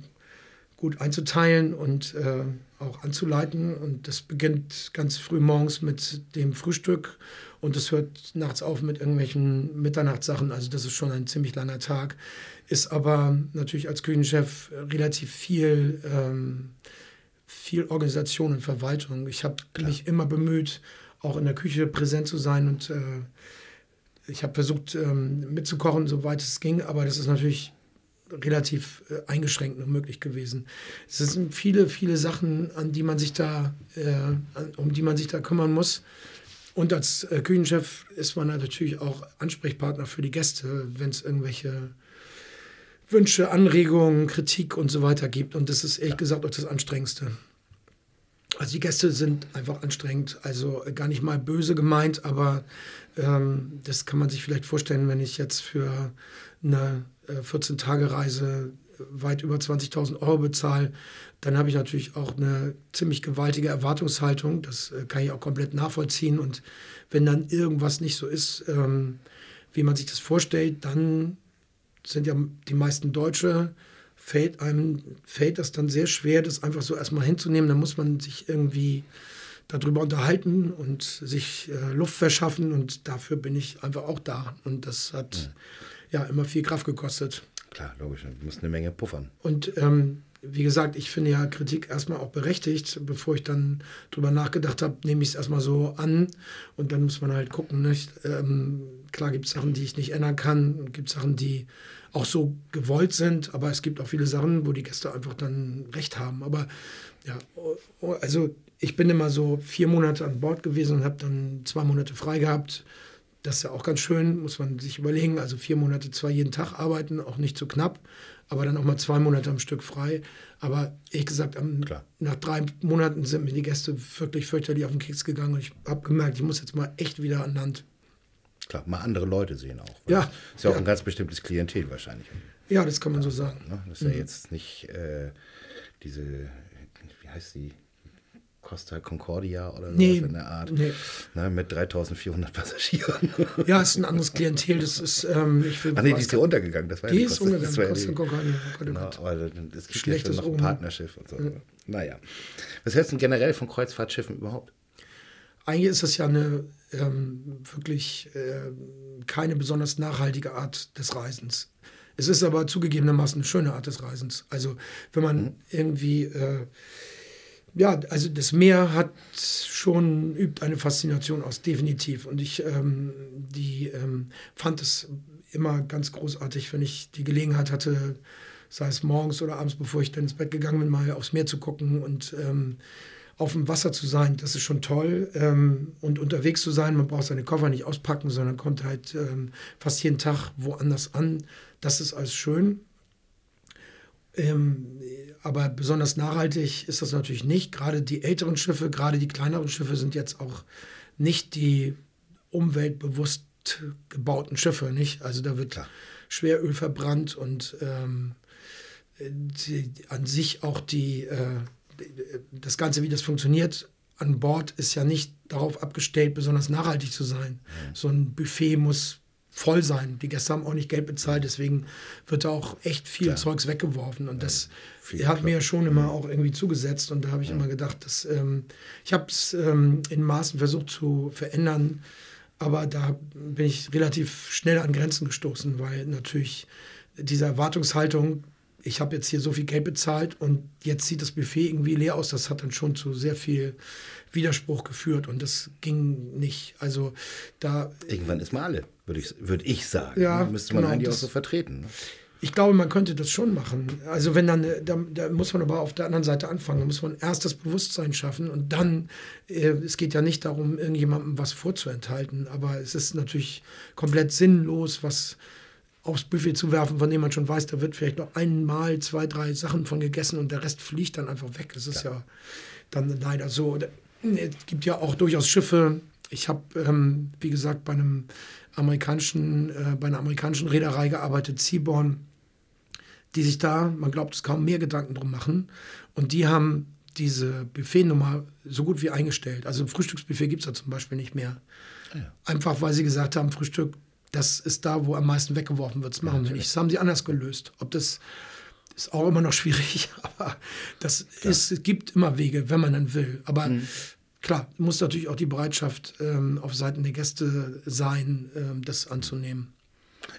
gut einzuteilen und äh, auch anzuleiten. Und das beginnt ganz früh morgens mit dem Frühstück und es hört nachts auf mit irgendwelchen Mitternachtssachen. Also das ist schon ein ziemlich langer Tag. Ist aber natürlich als Küchenchef relativ viel, ähm, viel Organisation und Verwaltung. Ich habe mich immer bemüht, auch in der Küche präsent zu sein und äh, ich habe versucht ähm, mitzukochen, soweit es ging, aber das ist natürlich relativ äh, eingeschränkt nur möglich gewesen. Es sind viele, viele Sachen, an die man sich da, äh, um die man sich da kümmern muss. Und als äh, Küchenchef ist man natürlich auch Ansprechpartner für die Gäste, wenn es irgendwelche Wünsche, Anregungen, Kritik und so weiter gibt. Und das ist ehrlich ja. gesagt auch das Anstrengendste. Also die Gäste sind einfach anstrengend, also gar nicht mal böse gemeint, aber ähm, das kann man sich vielleicht vorstellen, wenn ich jetzt für eine 14-Tage-Reise äh, weit über 20.000 Euro bezahle, dann habe ich natürlich auch eine ziemlich gewaltige Erwartungshaltung. Das äh, kann ich auch komplett nachvollziehen. Und wenn dann irgendwas nicht so ist, ähm, wie man sich das vorstellt, dann sind ja die meisten Deutsche, fällt einem, fällt das dann sehr schwer, das einfach so erstmal hinzunehmen. Da muss man sich irgendwie darüber unterhalten und sich äh, Luft verschaffen und dafür bin ich einfach auch da. Und das hat ja, ja immer viel Kraft gekostet. Klar, logisch, du musst eine Menge puffern. Und ähm, wie gesagt, ich finde ja Kritik erstmal auch berechtigt. Bevor ich dann drüber nachgedacht habe, nehme ich es erstmal so an und dann muss man halt gucken. Nicht? Ähm, klar gibt es Sachen, die ich nicht ändern kann, gibt Sachen, die auch so gewollt sind, aber es gibt auch viele Sachen, wo die Gäste einfach dann recht haben. Aber ja, also ich bin immer so vier Monate an Bord gewesen und habe dann zwei Monate frei gehabt. Das ist ja auch ganz schön, muss man sich überlegen. Also vier Monate zwar jeden Tag arbeiten, auch nicht zu so knapp, aber dann auch mal zwei Monate am Stück frei. Aber ehrlich gesagt, am, nach drei Monaten sind mir die Gäste wirklich fürchterlich auf den Keks gegangen und ich habe gemerkt, ich muss jetzt mal echt wieder an Land. Klar, mal andere Leute sehen auch. Ja. Ist ja auch ja. ein ganz bestimmtes Klientel wahrscheinlich. Ja, das kann man so sagen. Ne? Das ist mhm. ja jetzt nicht äh, diese, wie heißt die? Costa Concordia oder so nee, in der Art. Nee. Ne, mit 3400 [laughs] Passagieren. Ja, ist ein anderes Klientel. Das ist, ähm, ich will, Ach nee, die ist ja untergegangen. Das war die ja ist untergegangen, Costa, Costa Concordia. Oh genau, aber es gibt Schlechtes ja noch ein Partnerschiff und so. Ja. Naja. Was hältst du denn generell von Kreuzfahrtschiffen überhaupt? Eigentlich ist das ja eine ähm, wirklich äh, keine besonders nachhaltige Art des Reisens. Es ist aber zugegebenermaßen eine schöne Art des Reisens. Also wenn man mhm. irgendwie äh, ja, also das Meer hat schon, übt eine Faszination aus, definitiv. Und ich ähm, die, ähm, fand es immer ganz großartig, wenn ich die Gelegenheit hatte, sei es morgens oder abends, bevor ich dann ins Bett gegangen bin, mal aufs Meer zu gucken und ähm, auf dem Wasser zu sein. Das ist schon toll. Ähm, und unterwegs zu sein, man braucht seine Koffer nicht auspacken, sondern kommt halt ähm, fast jeden Tag woanders an. Das ist alles schön. Ähm, aber besonders nachhaltig ist das natürlich nicht. Gerade die älteren Schiffe, gerade die kleineren Schiffe sind jetzt auch nicht die umweltbewusst gebauten Schiffe, nicht? Also da wird Klar. Schweröl verbrannt und ähm, die, an sich auch die, äh, das Ganze, wie das funktioniert, an Bord ist ja nicht darauf abgestellt, besonders nachhaltig zu sein. Mhm. So ein Buffet muss voll sein. Die Gäste haben auch nicht Geld bezahlt, deswegen wird da auch echt viel Klar. Zeugs weggeworfen. Und das ja, hat mir schon immer auch irgendwie zugesetzt. Und da habe ich ja. immer gedacht, dass, ähm, ich habe es ähm, in Maßen versucht zu verändern, aber da bin ich relativ schnell an Grenzen gestoßen, weil natürlich diese Erwartungshaltung, ich habe jetzt hier so viel Geld bezahlt und jetzt sieht das Buffet irgendwie leer aus, das hat dann schon zu sehr viel Widerspruch geführt und das ging nicht. Also da. Irgendwann ist mal alle, würde ich, würd ich sagen. Ja? Müsste man genau, eigentlich auch so vertreten. Ne? Ich glaube, man könnte das schon machen. Also wenn dann, da, da, muss man aber auf der anderen Seite anfangen. Da muss man erst das Bewusstsein schaffen und dann, äh, es geht ja nicht darum, irgendjemandem was vorzuenthalten, aber es ist natürlich komplett sinnlos, was aufs Buffet zu werfen, von dem man schon weiß, da wird vielleicht noch einmal zwei, drei Sachen von gegessen und der Rest fliegt dann einfach weg. Das ist ja, ja dann leider so. Es gibt ja auch durchaus Schiffe. Ich habe, ähm, wie gesagt, bei einem amerikanischen, äh, bei einer amerikanischen Reederei gearbeitet, Seaborn, die sich da, man glaubt es kaum, mehr Gedanken drum machen. Und die haben diese Buffetnummer so gut wie eingestellt. Also ein Frühstücksbuffet gibt es da zum Beispiel nicht mehr. Ah ja. Einfach weil sie gesagt haben, Frühstück das ist da, wo am meisten weggeworfen wird. Das machen wir nicht. Das haben sie anders gelöst. Ob das ist auch immer noch schwierig, [laughs] aber das ist, es gibt immer Wege, wenn man dann will. Aber mhm. klar, muss natürlich auch die Bereitschaft ähm, auf Seiten der Gäste sein, ähm, das anzunehmen.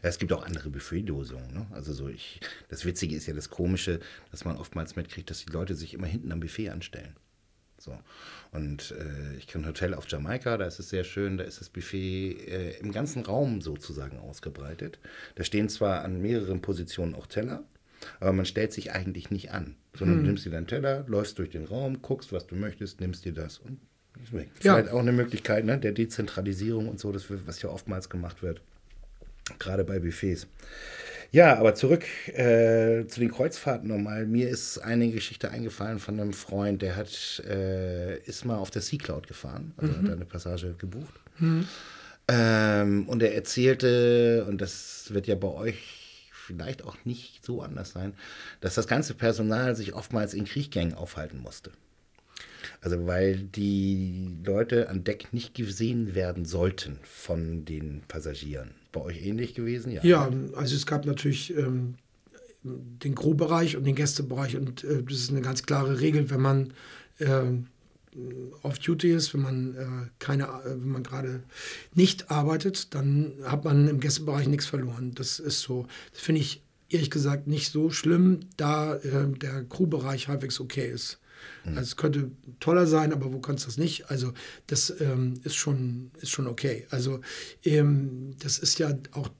Ja, es gibt auch andere Buffetlösungen. Ne? Also so ich, das Witzige ist ja das Komische, dass man oftmals mitkriegt, dass die Leute sich immer hinten am Buffet anstellen. So. Und äh, ich kenne ein Hotel auf Jamaika, da ist es sehr schön, da ist das Buffet äh, im ganzen Raum sozusagen ausgebreitet. Da stehen zwar an mehreren Positionen auch Teller, aber man stellt sich eigentlich nicht an, sondern hm. du nimmst dir deinen Teller, läufst durch den Raum, guckst, was du möchtest, nimmst dir das und ist weg. Ja. Vielleicht auch eine Möglichkeit ne, der Dezentralisierung und so, das, was ja oftmals gemacht wird, gerade bei Buffets. Ja, aber zurück äh, zu den Kreuzfahrten nochmal. Mir ist eine Geschichte eingefallen von einem Freund, der hat, äh, ist mal auf der Sea Cloud gefahren, also mhm. hat eine Passage gebucht. Mhm. Ähm, und er erzählte, und das wird ja bei euch vielleicht auch nicht so anders sein, dass das ganze Personal sich oftmals in Kriechgängen aufhalten musste. Also weil die Leute an Deck nicht gesehen werden sollten von den Passagieren. Bei euch ähnlich gewesen? Ja, ja also es gab natürlich ähm, den Crew-Bereich und den Gästebereich und äh, das ist eine ganz klare Regel, wenn man äh, auf Duty ist, wenn man äh, keine, äh, wenn man gerade nicht arbeitet, dann hat man im Gästebereich nichts verloren. Das ist so. Das finde ich ehrlich gesagt nicht so schlimm, da äh, der Crewbereich halbwegs okay ist. Mhm. Also es könnte toller sein, aber wo kannst du das nicht? Also das ähm, ist, schon, ist schon okay. Also ähm, das ist ja auch,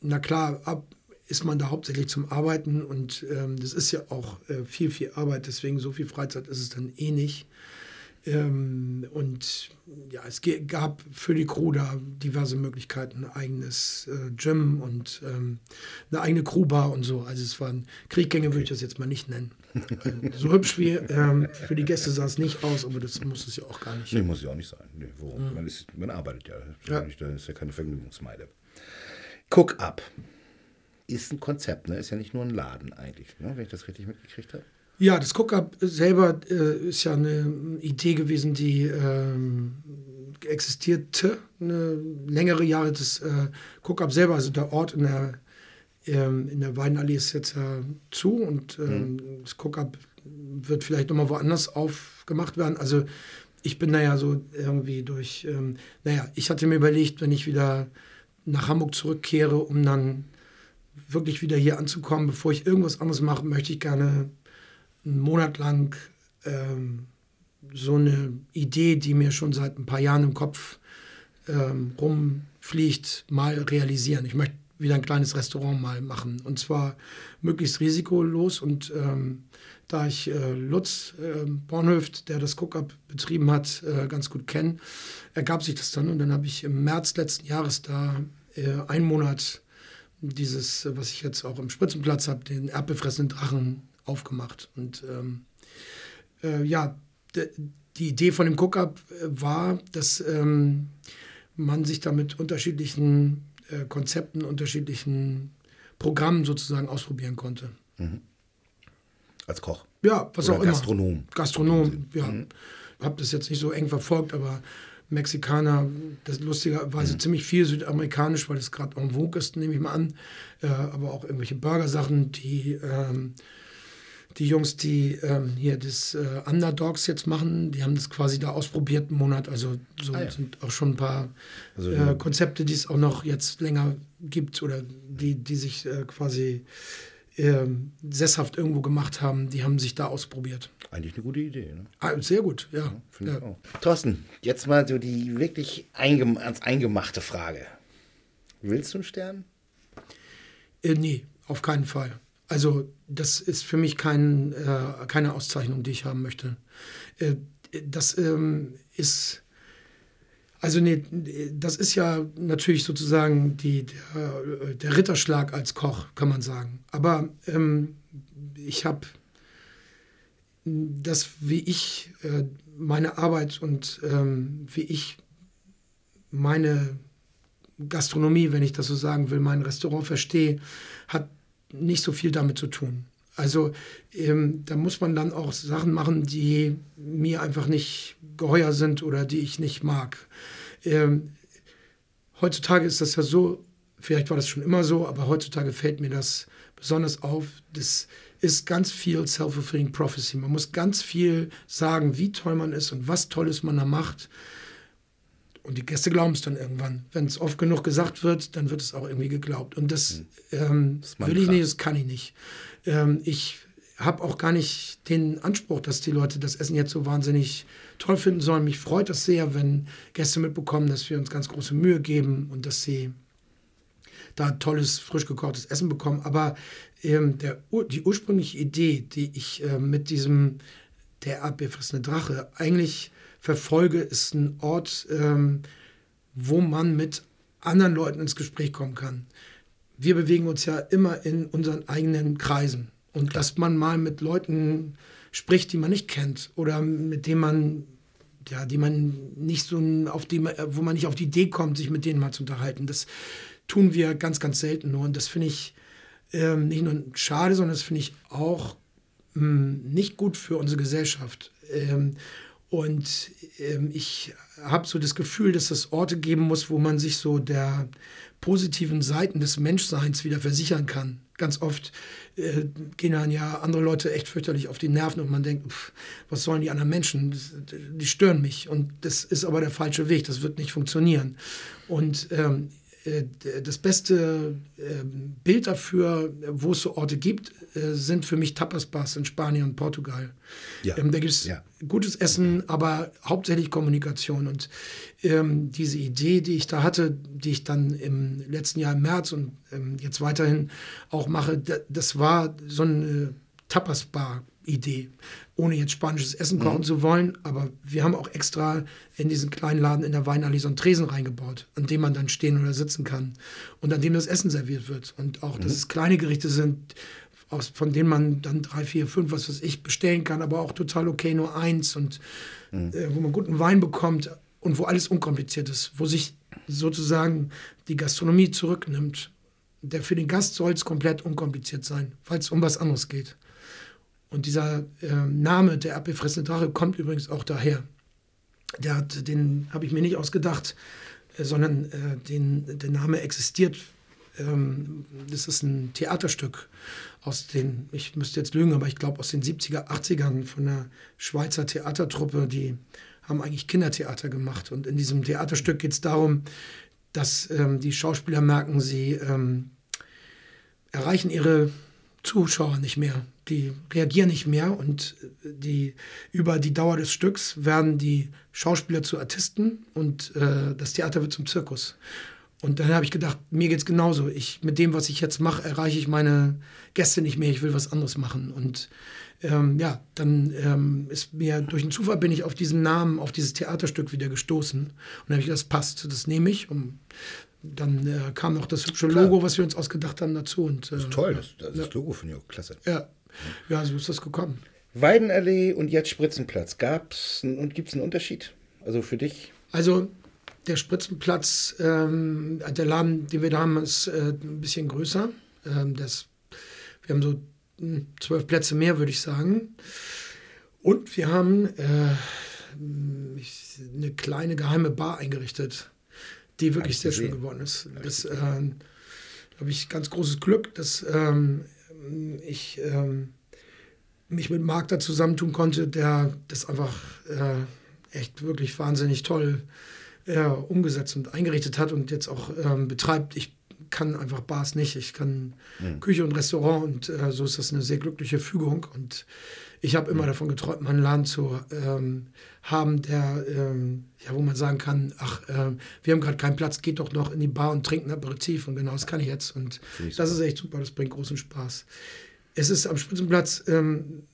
na klar, ab, ist man da hauptsächlich zum Arbeiten und ähm, das ist ja auch äh, viel, viel Arbeit, deswegen so viel Freizeit ist es dann eh nicht. Ähm, und ja, es gab für die Crew da diverse Möglichkeiten, ein eigenes äh, Gym und ähm, eine eigene Crewbar und so. Also es waren Krieggänge, würde ich das jetzt mal nicht nennen. Ähm, so hübsch wie ähm, für die Gäste sah es nicht aus, aber das muss es ja auch gar nicht. Nee, muss ja auch nicht sein. Nee? Mhm. Man, ist, man arbeitet ja. ja. Da ist ja keine Vergnügungsmeide. Cook Up ist ein Konzept, ne? Ist ja nicht nur ein Laden eigentlich, ne? wenn ich das richtig mitgekriegt habe. Ja, das Cook-Up selber äh, ist ja eine Idee gewesen, die ähm, existierte eine längere Jahre. Das äh, Cook-Up selber, also der Ort in der, ähm, in der Weidenallee ist jetzt ja zu und ähm, mhm. das Cook-Up wird vielleicht nochmal woanders aufgemacht werden. Also ich bin da ja so irgendwie durch, ähm, naja, ich hatte mir überlegt, wenn ich wieder nach Hamburg zurückkehre, um dann wirklich wieder hier anzukommen, bevor ich irgendwas anderes mache, möchte ich gerne einen Monat lang ähm, so eine Idee, die mir schon seit ein paar Jahren im Kopf ähm, rumfliegt, mal realisieren. Ich möchte wieder ein kleines Restaurant mal machen. Und zwar möglichst risikolos. Und ähm, da ich äh, Lutz äh, Bornhöft, der das Cook-Up betrieben hat, äh, ganz gut kenne, ergab sich das dann. Und dann habe ich im März letzten Jahres da äh, einen Monat dieses, was ich jetzt auch im Spritzenplatz habe, den erdbefressenen Drachen aufgemacht. Und ähm, äh, ja, die Idee von dem Cook-Up äh, war, dass ähm, man sich da mit unterschiedlichen äh, Konzepten, unterschiedlichen Programmen sozusagen ausprobieren konnte. Mhm. Als Koch? Ja, was Oder auch immer. Gastronom. Gastronom, ja. Mhm. Habe das jetzt nicht so eng verfolgt, aber Mexikaner, das lustigerweise mhm. ziemlich viel südamerikanisch, weil es gerade en vogue ist, nehme ich mal an. Äh, aber auch irgendwelche Burgersachen, die ähm, die Jungs, die ähm, hier das äh, Underdogs jetzt machen, die haben das quasi da ausprobiert einen Monat. Also so ah, ja. sind auch schon ein paar also, äh, Konzepte, die es auch noch jetzt länger gibt oder die, die sich äh, quasi ähm, sesshaft irgendwo gemacht haben, die haben sich da ausprobiert. Eigentlich eine gute Idee. Ne? Ah, sehr gut, ja. ja, ja. Ich auch. Thorsten, jetzt mal so die wirklich eingem ans eingemachte Frage. Willst du einen Stern? Äh, nee, auf keinen Fall. Also das ist für mich kein, äh, keine Auszeichnung, die ich haben möchte. Äh, das ähm, ist, also nee, das ist ja natürlich sozusagen die, der, der Ritterschlag als Koch, kann man sagen. Aber ähm, ich habe das, wie ich äh, meine Arbeit und ähm, wie ich meine Gastronomie, wenn ich das so sagen will, mein Restaurant verstehe, hat nicht so viel damit zu tun. Also ähm, da muss man dann auch Sachen machen, die mir einfach nicht geheuer sind oder die ich nicht mag. Ähm, heutzutage ist das ja so Vielleicht war das schon immer so, aber heutzutage fällt mir das besonders auf. Das ist ganz viel self-fulfilling prophecy. Man muss ganz viel sagen, wie toll man ist und was Tolles man da macht. Und die Gäste glauben es dann irgendwann. Wenn es oft genug gesagt wird, dann wird es auch irgendwie geglaubt. Und das, hm. ähm, das will ich nicht, das kann ich nicht. Ähm, ich habe auch gar nicht den Anspruch, dass die Leute das Essen jetzt so wahnsinnig toll finden sollen. Mich freut das sehr, wenn Gäste mitbekommen, dass wir uns ganz große Mühe geben und dass sie da tolles, frisch gekochtes Essen bekommen. Aber ähm, der, die ursprüngliche Idee, die ich äh, mit diesem der erdbeerfressende Drache eigentlich verfolge, ist ein Ort, ähm, wo man mit anderen Leuten ins Gespräch kommen kann. Wir bewegen uns ja immer in unseren eigenen Kreisen. Und dass man mal mit Leuten spricht, die man nicht kennt oder mit denen man, ja, die man nicht so auf die, wo man nicht auf die Idee kommt, sich mit denen mal zu unterhalten. Das tun wir ganz, ganz selten nur. Und das finde ich ähm, nicht nur schade, sondern das finde ich auch mh, hm, nicht gut für unsere Gesellschaft. Ähm, und ähm, ich habe so das Gefühl, dass es Orte geben muss, wo man sich so der positiven Seiten des Menschseins wieder versichern kann. Ganz oft äh, gehen dann ja andere Leute echt fürchterlich auf die Nerven und man denkt, pff, was sollen die anderen Menschen? Die stören mich. Und das ist aber der falsche Weg, das wird nicht funktionieren. Und ähm, äh, das beste ähm, Bild dafür, wo es so Orte gibt, sind für mich Tapas-Bars in Spanien und Portugal. Ja. Ähm, da gibt es ja. gutes Essen, aber hauptsächlich Kommunikation. Und ähm, diese Idee, die ich da hatte, die ich dann im letzten Jahr im März und ähm, jetzt weiterhin auch mache, das war so eine Tapas-Bar. Idee, ohne jetzt spanisches Essen kochen mhm. zu wollen. Aber wir haben auch extra in diesen kleinen Laden in der Weinallee so einen Tresen reingebaut, an dem man dann stehen oder sitzen kann und an dem das Essen serviert wird. Und auch, dass mhm. es kleine Gerichte sind, aus, von denen man dann drei, vier, fünf, was weiß ich, bestellen kann, aber auch total okay, nur eins und mhm. äh, wo man guten Wein bekommt und wo alles unkompliziert ist, wo sich sozusagen die Gastronomie zurücknimmt. Der, für den Gast soll es komplett unkompliziert sein, weil es um was anderes geht. Und dieser äh, Name, der abgefressene Drache, kommt übrigens auch daher. Der hat, den habe ich mir nicht ausgedacht, äh, sondern äh, den, der Name existiert. Ähm, das ist ein Theaterstück aus den, ich müsste jetzt lügen, aber ich glaube aus den 70er, 80ern von einer Schweizer Theatertruppe, die haben eigentlich Kindertheater gemacht. Und in diesem Theaterstück geht es darum, dass ähm, die Schauspieler merken, sie ähm, erreichen ihre Zuschauer nicht mehr die reagieren nicht mehr und die, über die Dauer des Stücks werden die Schauspieler zu Artisten und äh, das Theater wird zum Zirkus. Und dann habe ich gedacht, mir geht es genauso. Ich, mit dem, was ich jetzt mache, erreiche ich meine Gäste nicht mehr. Ich will was anderes machen. Und ähm, ja, dann ähm, ist mir durch einen Zufall bin ich auf diesen Namen, auf dieses Theaterstück wieder gestoßen. Und dann habe ich das passt, das nehme ich, um dann äh, kam noch das hübsche Logo, was wir uns ausgedacht haben, dazu. Und, äh, das ist toll, das, das, das Logo finde ich auch klasse. Ja, ja, so ist das gekommen. Weidenallee und jetzt Spritzenplatz. Gab es und gibt es einen Unterschied? Also für dich? Also der Spritzenplatz, ähm, der Laden, den wir da haben, ist äh, ein bisschen größer. Ähm, das, wir haben so hm, zwölf Plätze mehr, würde ich sagen. Und wir haben äh, eine kleine geheime Bar eingerichtet, die wirklich sehr schön geworden ist. Das äh, habe ich ganz großes Glück, dass ähm, ich ähm, mich mit Marc da zusammentun konnte, der das einfach äh, echt wirklich wahnsinnig toll äh, umgesetzt und eingerichtet hat und jetzt auch ähm, betreibt. Ich kann einfach Bars nicht. Ich kann mhm. Küche und Restaurant und äh, so ist das eine sehr glückliche Fügung. Und ich habe immer mhm. davon geträumt, meinen Laden zu ähm, haben, der, ähm, ja, wo man sagen kann, ach, äh, wir haben gerade keinen Platz, geht doch noch in die Bar und trinkt ein Aperitif. Und genau das kann ich jetzt. Und das ist echt super, das bringt großen Spaß. Es ist am Spitzenplatz ähm,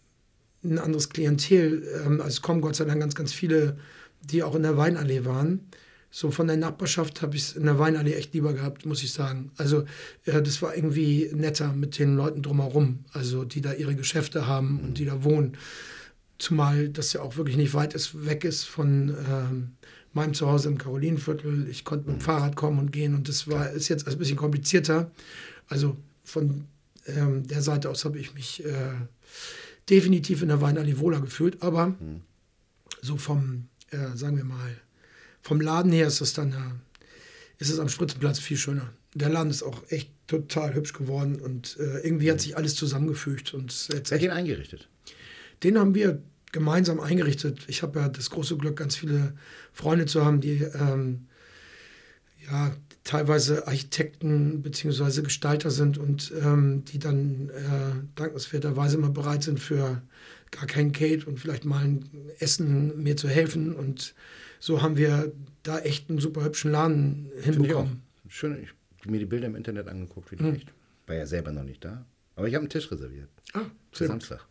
ein anderes Klientel. Ähm, also es kommen Gott sei Dank ganz, ganz viele, die auch in der Weinallee waren so von der Nachbarschaft habe ich es in der Weinallee echt lieber gehabt, muss ich sagen. Also äh, das war irgendwie netter mit den Leuten drumherum, also die da ihre Geschäfte haben und die da wohnen. Zumal das ja auch wirklich nicht weit ist, weg ist von ähm, meinem Zuhause im Karolinenviertel. Ich konnte mit dem Fahrrad kommen und gehen und das war ist jetzt ein bisschen komplizierter. Also von ähm, der Seite aus habe ich mich äh, definitiv in der Weinallee wohler gefühlt, aber mhm. so vom, äh, sagen wir mal, vom Laden her ist es dann, ist es am Spritzenplatz viel schöner. Der Laden ist auch echt total hübsch geworden und äh, irgendwie hat sich alles zusammengefügt. Und jetzt Wer hat den eingerichtet? Den haben wir gemeinsam eingerichtet. Ich habe ja das große Glück, ganz viele Freunde zu haben, die ähm, ja teilweise Architekten bzw. Gestalter sind und ähm, die dann äh, dankenswerterweise immer bereit sind für gar kein Geld und vielleicht mal ein Essen mir zu helfen. Und so haben wir da echt einen super hübschen Laden hinbekommen. Schön, ich habe mir die Bilder im Internet angeguckt, wie mhm. echt. War ja selber noch nicht da. Aber ich habe einen Tisch reserviert. Ah, für Samstag.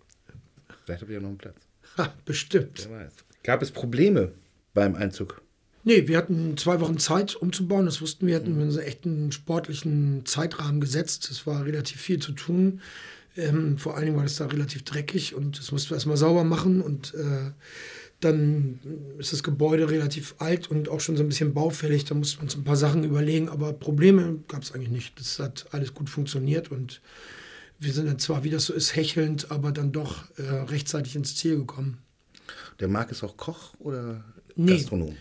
Vielleicht habt ihr ja noch einen Platz. Ha, bestimmt. Wer weiß. Gab es Probleme beim Einzug? Nee, wir hatten zwei Wochen Zeit umzubauen. Das wussten wir. hatten uns echt einen sportlichen Zeitrahmen gesetzt. Es war relativ viel zu tun. Ähm, vor allen Dingen war das da relativ dreckig und das mussten wir erstmal sauber machen. Und äh, dann ist das Gebäude relativ alt und auch schon so ein bisschen baufällig. Da mussten wir uns ein paar Sachen überlegen. Aber Probleme gab es eigentlich nicht. Das hat alles gut funktioniert und wir sind dann zwar, wie das so ist, hechelnd, aber dann doch äh, rechtzeitig ins Ziel gekommen. Der Marc ist auch Koch oder nee. Gastronom?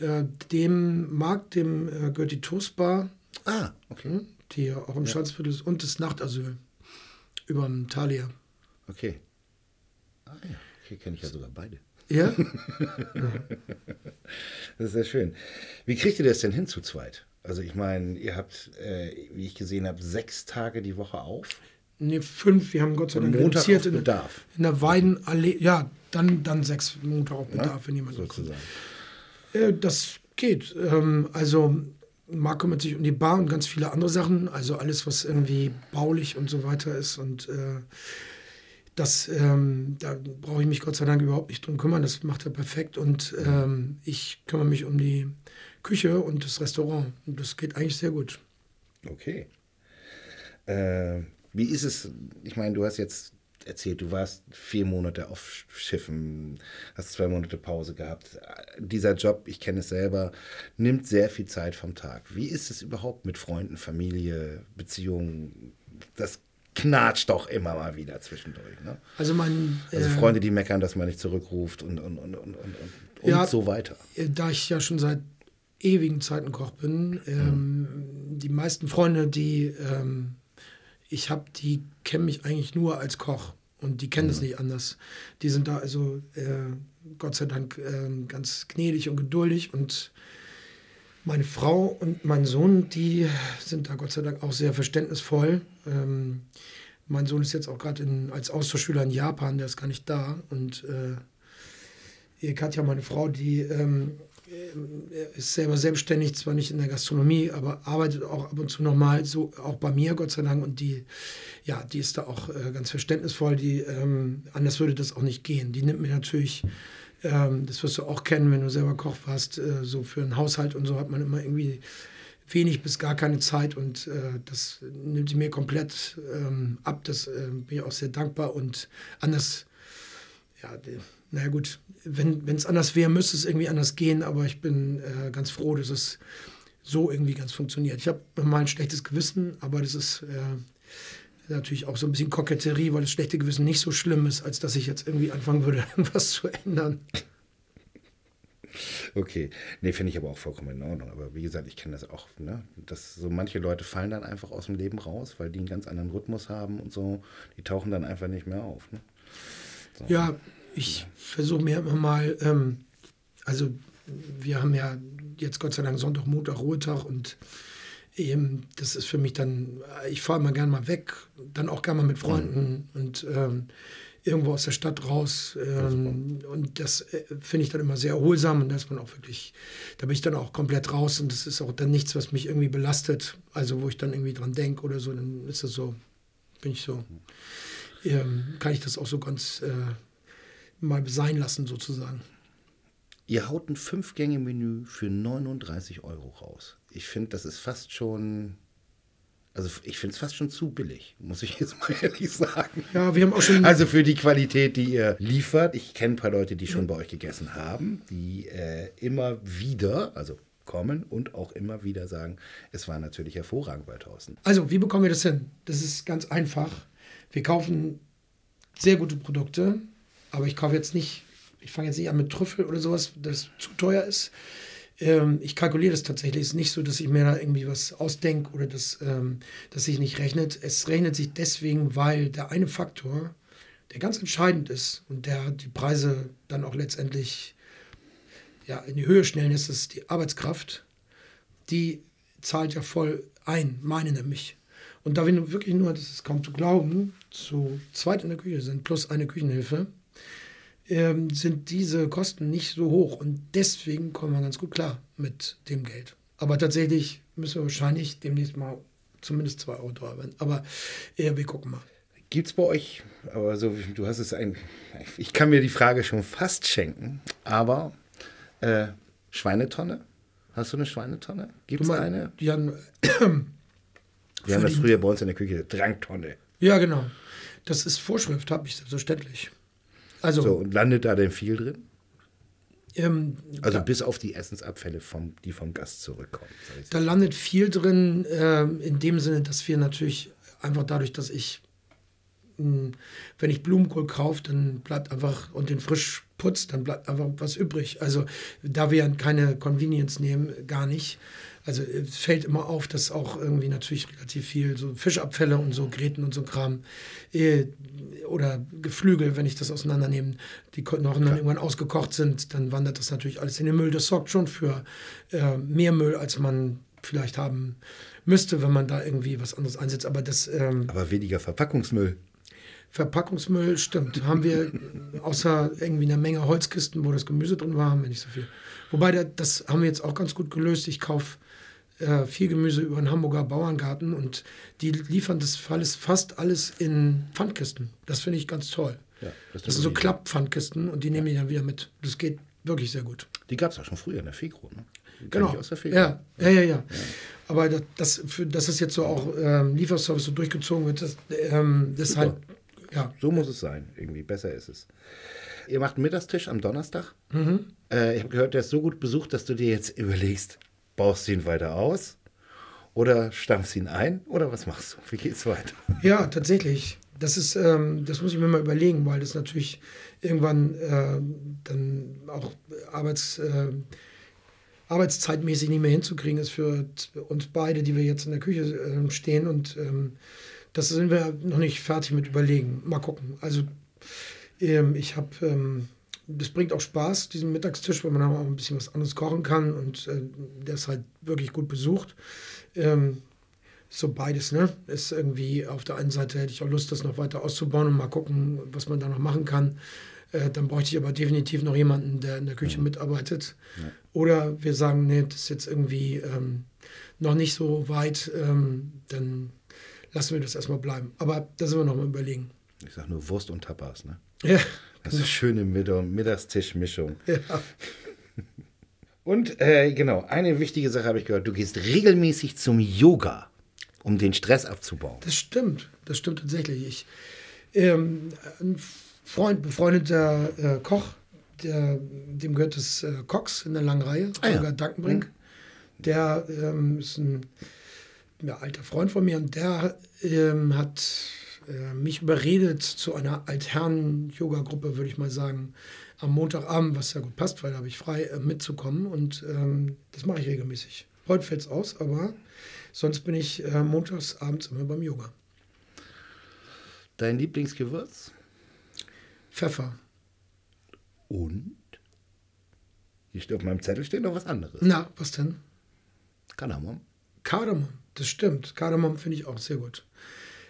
Äh, dem Markt, dem äh, gehört die Toastbar. Ah, okay. Hm, die auch im ja. Schanzviertel ist und das Nachtasyl über dem Thalia. Okay. Ah ja, okay, kenne ich ja sogar beide. [laughs] Ja? Das ist sehr schön. Wie kriegt ihr das denn hin zu zweit? Also ich meine, ihr habt, äh, wie ich gesehen habe, sechs Tage die Woche auf. Nee, fünf. Wir haben Gott sei Dank reduziert in, Bedarf. in der Weidenallee. Ja, dann, dann sechs Montag auf Bedarf, ja, wenn jemand sozusagen. Äh, das geht. Ähm, also Marc kümmert sich um die Bar und ganz viele andere Sachen. Also alles, was irgendwie baulich und so weiter ist. Und äh, das, ähm, da brauche ich mich Gott sei Dank überhaupt nicht drum kümmern. Das macht er perfekt. Und ähm, ich kümmere mich um die Küche und das Restaurant. Und das geht eigentlich sehr gut. Okay. Äh, wie ist es, ich meine, du hast jetzt erzählt, du warst vier Monate auf Schiffen, hast zwei Monate Pause gehabt. Dieser Job, ich kenne es selber, nimmt sehr viel Zeit vom Tag. Wie ist es überhaupt mit Freunden, Familie, Beziehungen? Das knatscht doch immer mal wieder zwischendurch. Ne? Also, mein, also Freunde, die meckern, dass man nicht zurückruft und, und, und, und, und, und ja, so weiter. Äh, da ich ja schon seit ewigen Zeiten Koch bin, ähm, mhm. die meisten Freunde, die ähm, ich habe, die kennen mich eigentlich nur als Koch und die kennen es mhm. nicht anders. Die sind da also äh, Gott sei Dank äh, ganz gnädig und geduldig und meine Frau und mein Sohn, die sind da Gott sei Dank auch sehr verständnisvoll. Ähm, mein Sohn ist jetzt auch gerade als Austauschschüler in Japan, der ist gar nicht da. Und äh, Katja, meine Frau, die ähm, ist selber selbstständig, zwar nicht in der Gastronomie, aber arbeitet auch ab und zu nochmal, so auch bei mir, Gott sei Dank. Und die, ja, die ist da auch äh, ganz verständnisvoll. Die, ähm, anders würde das auch nicht gehen. Die nimmt mir natürlich, ähm, das wirst du auch kennen, wenn du selber Koch warst, äh, so für einen Haushalt und so hat man immer irgendwie wenig bis gar keine Zeit und äh, das nimmt sie mir komplett ähm, ab. Das äh, bin ich auch sehr dankbar und anders, ja, die, naja gut, wenn es anders wäre, müsste es irgendwie anders gehen, aber ich bin äh, ganz froh, dass es so irgendwie ganz funktioniert. Ich habe mal ein schlechtes Gewissen, aber das ist äh, natürlich auch so ein bisschen Koketterie, weil das schlechte Gewissen nicht so schlimm ist, als dass ich jetzt irgendwie anfangen würde, [laughs] was zu ändern. Okay, nee, finde ich aber auch vollkommen in Ordnung. Aber wie gesagt, ich kenne das auch, ne? dass so manche Leute fallen dann einfach aus dem Leben raus, weil die einen ganz anderen Rhythmus haben und so. Die tauchen dann einfach nicht mehr auf. Ne? So. Ja, ich versuche mir immer mal, ähm, also wir haben ja jetzt Gott sei Dank Sonntag, Montag, Ruhetag und eben, das ist für mich dann, ich fahre immer gerne mal weg, dann auch gerne mal mit Freunden mhm. und ähm, irgendwo aus der Stadt raus. Ähm, und das äh, finde ich dann immer sehr erholsam und da ist man auch wirklich, da bin ich dann auch komplett raus und das ist auch dann nichts, was mich irgendwie belastet. Also wo ich dann irgendwie dran denke oder so, dann ist das so, bin ich so, ähm, kann ich das auch so ganz äh, mal sein lassen sozusagen. Ihr haut ein Fünf-Gänge-Menü für 39 Euro raus. Ich finde, das ist fast schon. Also ich finde es fast schon zu billig, muss ich jetzt mal [laughs] ehrlich sagen. Ja, wir haben auch schon. Also für die Qualität, die ihr liefert. Ich kenne ein paar Leute, die schon bei euch gegessen haben, die äh, immer wieder, also kommen und auch immer wieder sagen, es war natürlich hervorragend bei Thorsten. Also, wie bekommen wir das hin? Das ist ganz einfach. Wir kaufen sehr gute Produkte, aber ich kaufe jetzt nicht, ich fange jetzt nicht an mit Trüffel oder sowas, das zu teuer ist. Ähm, ich kalkuliere das tatsächlich. Es ist nicht so, dass ich mir da irgendwie was ausdenke oder dass, ähm, dass sich nicht rechnet. Es rechnet sich deswegen, weil der eine Faktor, der ganz entscheidend ist und der die Preise dann auch letztendlich ja, in die Höhe schnellen, ist, ist die Arbeitskraft. Die zahlt ja voll ein, meine nämlich. Und da wir wirklich nur, das ist kaum zu glauben, zu zweit in der Küche sind, plus eine Küchenhilfe, ähm, sind diese Kosten nicht so hoch. Und deswegen kommen wir ganz gut klar mit dem Geld. Aber tatsächlich müssen wir wahrscheinlich demnächst mal zumindest zwei Euro teuer werden. Aber äh, wir gucken mal. Gibt es bei euch, aber so, du hast es ein, ich kann mir die Frage schon fast schenken, aber äh, Schweinetonne? Hast du eine Schweinetonne? Gibt es eine? Die haben, [clears throat] Wir haben das früher bei uns in der Küche, Drangtonne. Ja, genau. Das ist Vorschrift, habe ich selbstverständlich. Also, So, und landet da denn viel drin? ähm, Also bis auf die Essensabfälle, vom, die vom Gast zurückkommen. da landet viel drin, ähm, in dem Sinne, dass wir natürlich einfach dadurch, dass ich, mh, wenn ich Blumenkohl kaufe, dann bleibt einfach, und den frisch putzt, dann bleibt einfach was übrig. Also da wir keine Convenience nehmen, gar nicht. Also es fällt immer auf, dass auch irgendwie natürlich relativ viel so Fischabfälle und so Gräten und so Kram äh, oder Geflügel, wenn ich das auseinandernehme, die noch dann irgendwann ausgekocht sind, dann wandert das natürlich alles in den Müll. Das sorgt schon für äh, mehr Müll, als man vielleicht haben müsste, wenn man da irgendwie was anderes einsetzt. Aber das ähm, Aber weniger Verpackungsmüll. Verpackungsmüll stimmt. Haben wir außer irgendwie einer Menge Holzkisten, wo das Gemüse drin war, haben wir nicht so viel. Wobei, da- das haben wir jetzt auch ganz gut gelöst. Ich kaufe äh, viel Gemüse über einen Hamburger Bauerngarten und die liefern das alles, fast alles in Pfandkisten. Das finde ich ganz toll. Ja, das das, sind so. Klapppfandkisten und die nehmen die dann wieder mit. Das geht wirklich sehr gut. Die gab es auch schon früher in der Fegro. Ne? Genau. ich Aus der Fegro. Ja, ja, ja, ja. Aber das, das, für, dass es jetzt so auch ähm, Lieferservice so durchgezogen wird, das, ähm, das ist halt, ja, So muss es sein. Irgendwie besser ist es. Ihr macht einen Mittagstisch am Donnerstag. Mhm. Äh, ich habe gehört, der ist so gut besucht, dass du dir jetzt überlegst, baust du ihn weiter aus oder stampfst ihn ein oder was machst du? Wie geht's weiter? Ja, tatsächlich. Das ist, ähm, das muss ich mir mal überlegen, weil das natürlich irgendwann äh, dann auch Arbeits, äh, arbeitszeitmäßig nicht mehr hinzukriegen ist für uns beide, die wir jetzt in der Küche ähm, stehen. Und ähm, das sind wir noch nicht fertig mit überlegen. Mal gucken. Also ähm, ich habe, ähm, das bringt auch Spaß, diesen Mittagstisch, weil man auch ein bisschen was anderes kochen kann und äh, der ist halt wirklich gut besucht. Ähm, so beides, ne? Ist irgendwie auf der einen Seite hätte ich auch Lust, das noch weiter auszubauen und mal gucken, was man da noch machen kann. Äh, dann bräuchte ich aber definitiv noch jemanden, der in der Küche mitarbeitet. Oder wir sagen, nee, das ist jetzt irgendwie ähm, noch nicht so weit, ähm, dann lassen wir das erstmal bleiben. Aber da sind wir noch mal überlegen. Ich sag nur Wurst und Tapas, ne? Ja, Das ist eine schöne Mittag Mittagstischmischung. ja. [laughs] Und äh, genau, eine wichtige Sache habe ich gehört. Du gehst regelmäßig zum Yoga, um den Stress abzubauen. Das stimmt, das stimmt tatsächlich. Ich, ähm, ein Freund, befreundeter äh, Koch, der, dem gehört das äh, Cox in der langen Reihe, Ah ja. Holger Dankenbrink. Der ähm, ist ein ja, alter Freund von mir und der ähm, hat äh, mich überredet zu einer Altherren-Yoga-Gruppe, würde ich mal sagen, am Montagabend, was ja gut passt, weil da habe ich frei, äh, mitzukommen und ähm, das mache ich regelmäßig. Heute fällt es aus, aber sonst bin ich äh, montags abends immer beim Yoga. Dein Lieblingsgewürz? Pfeffer. Und? Hier steht auf meinem Zettel steht noch was anderes. Na, was denn? Kardamom. Kardamom, das stimmt. Kardamom finde ich auch sehr gut.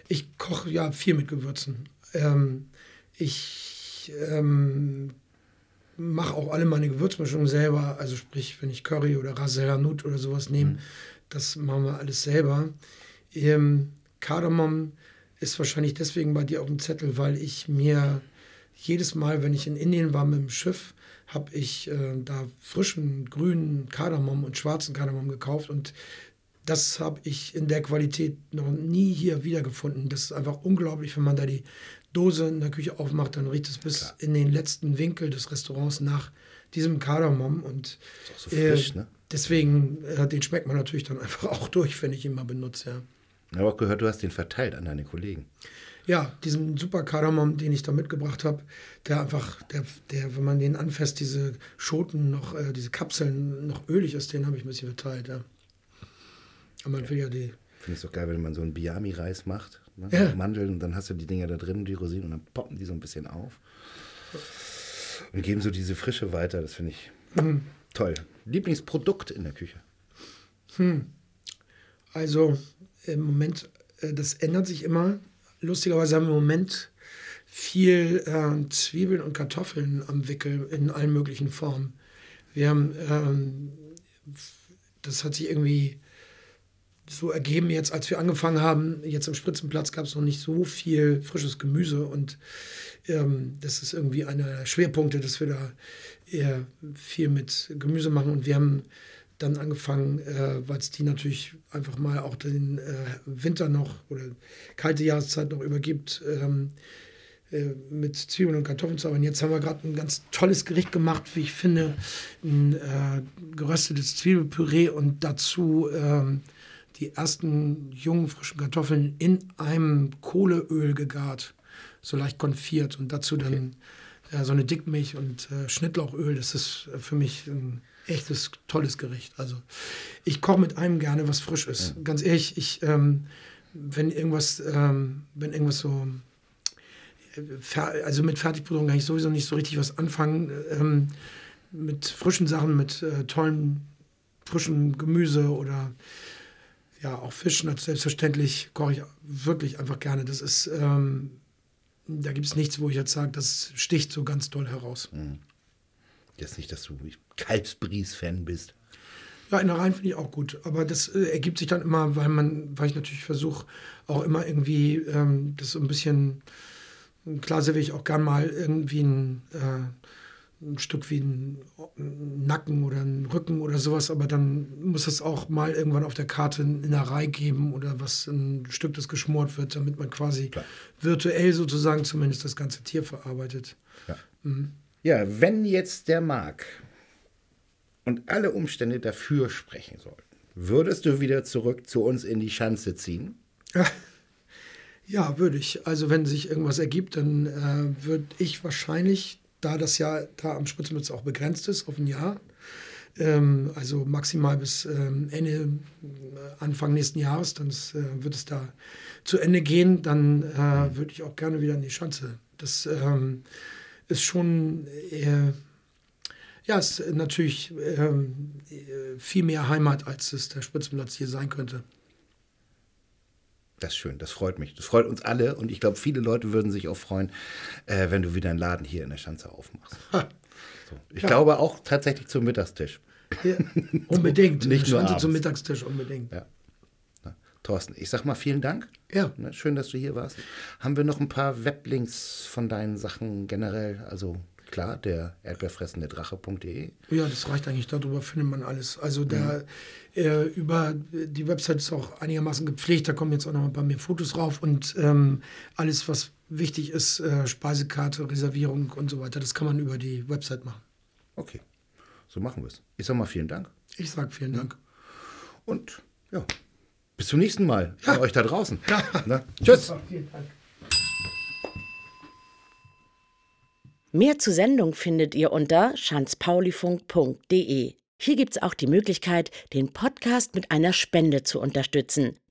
Ich koche ja viel mit Gewürzen. Ähm, ich ähm, mache auch alle meine Gewürzmischungen selber. Also sprich, wenn ich Curry oder Ras el Hanout oder sowas nehme, das machen wir alles selber. Ähm, Kardamom ist wahrscheinlich deswegen bei dir auf dem Zettel, weil ich mir jedes Mal, wenn ich in Indien war mit dem Schiff, habe ich äh, da frischen grünen Kardamom und schwarzen Kardamom gekauft und das habe ich in der Qualität noch nie hier wiedergefunden. Das ist einfach unglaublich, wenn man da die Dose in der Küche aufmacht, dann riecht es bis Klar. in den letzten Winkel des Restaurants nach diesem Kardamom und Ist auch so frisch, ne? deswegen, äh, den schmeckt man natürlich dann [laughs] einfach auch durch, wenn ich ihn mal benutze, ja. Ich habe auch gehört, du hast den verteilt an deine Kollegen. Ja, diesen super Kardamom, den ich da mitgebracht habe, der einfach, der, der, wenn man den anfasst, diese Schoten noch, äh, diese Kapseln noch ölig ist, den habe ich ein bisschen verteilt, ja. Aber man will ja die. Finde ich doch geil, wenn man so einen Biami-Reis macht, ne? Ja. Mandeln und dann hast du die Dinger da drin, die Rosinen und dann poppen die so ein bisschen auf und geben so diese Frische weiter. Das finde ich toll. Lieblingsprodukt in der Küche? Also im Moment, äh, das ändert sich immer. Lustigerweise haben wir im Moment viel äh, Zwiebeln und Kartoffeln am Wickel in allen möglichen Formen. Wir haben, ähm, das hat sich irgendwie so ergeben jetzt, als wir angefangen haben, jetzt im Spritzenplatz gab es noch nicht so viel frisches Gemüse und ähm, das ist irgendwie einer der Schwerpunkte, dass wir da eher viel mit Gemüse machen und wir haben dann angefangen, äh, weil es die natürlich einfach mal auch den äh, Winter noch oder kalte Jahreszeit noch übergibt, ähm, äh, mit Zwiebeln und Kartoffeln zu arbeiten. Jetzt haben wir gerade ein ganz tolles Gericht gemacht, wie ich finde, ein äh, geröstetes Zwiebelpüree und dazu ähm, die ersten jungen frischen Kartoffeln in einem Kohleöl gegart, so leicht konfiert und dazu dann äh, so eine Dickmilch und äh, Schnittlauchöl. Das ist äh, für mich ein echtes tolles Gericht. Also ich koche mit allem gerne, was frisch ist. Ganz ehrlich, ich ähm, wenn irgendwas, ähm, wenn irgendwas so äh, also mit Fertigprodukten kann ich sowieso nicht so richtig was anfangen. Ähm, mit frischen Sachen, mit äh, tollen frischen Gemüse oder ja, auch Fisch, nat- selbstverständlich koche ich wirklich einfach gerne. Das ist, ähm, da gibt es nichts, wo ich jetzt sage, das sticht so ganz doll heraus. Jetzt nicht, dass du Kalbsbries-Fan bist. Ja, Innereien finde ich auch gut, aber das äh, ergibt sich dann immer, weil man, weil ich natürlich versuche, auch immer irgendwie ähm, das so ein bisschen, klar serviere ich auch gern mal irgendwie ein, äh, ein Stück wie ein, Nacken oder ein Rücken oder sowas, aber dann muss es auch mal irgendwann auf der Karte eine Innerei geben oder was, ein Stück, das geschmort wird, damit man quasi Klar. virtuell sozusagen zumindest das ganze Tier verarbeitet. Ja. ja, wenn jetzt der Marc und alle Umstände dafür sprechen sollten, würdest du wieder zurück zu uns in die Schanze ziehen? [laughs] Ja, würde ich. Also wenn sich irgendwas ergibt, dann äh, würde ich wahrscheinlich, da das ja da am Spitzenplatz auch begrenzt ist auf ein Jahr, ähm, also maximal bis ähm, Ende, äh, Anfang nächsten Jahres, dann ist, äh, wird es da zu Ende gehen, dann äh, würde ich auch gerne wieder in die Schanze. Das ähm, ist schon, äh, ja, ist natürlich ähm, äh, viel mehr Heimat, als es der Spitzenplatz hier sein könnte. Das ist schön, das freut mich. Das freut uns alle und ich glaube, viele Leute würden sich auch freuen, äh, wenn du wieder einen Laden hier in der Schanze aufmachst. So. Ich Ja. glaube auch tatsächlich zum Mittagstisch. Ja, [laughs] unbedingt. Nicht nur Schanze zum. Mittagstisch, unbedingt. Ja. Thorsten, ich sag mal vielen Dank. Ja. Ne, schön, dass du hier warst. Haben wir noch ein paar Weblinks von deinen Sachen generell? Also klar, der erdbeerfressende Drache.de. Ja, das reicht eigentlich. Darüber findet man alles. Also da äh, über die Website ist auch einigermaßen gepflegt. Da kommen jetzt auch noch ein paar mehr Fotos drauf und ähm, alles, was wichtig ist, äh, Speisekarte, Reservierung und so weiter, das kann man über die Website machen. Okay, so machen wir es. Ich sag mal vielen Dank Ich sage vielen Dank. und ja, bis zum nächsten Mal an euch da draußen. Ja. Na, tschüss. Vielen Dank. Mehr zur Sendung findet ihr unter schanzpaulifunk.de. Hier gibt's auch die Möglichkeit, den Podcast mit einer Spende zu unterstützen.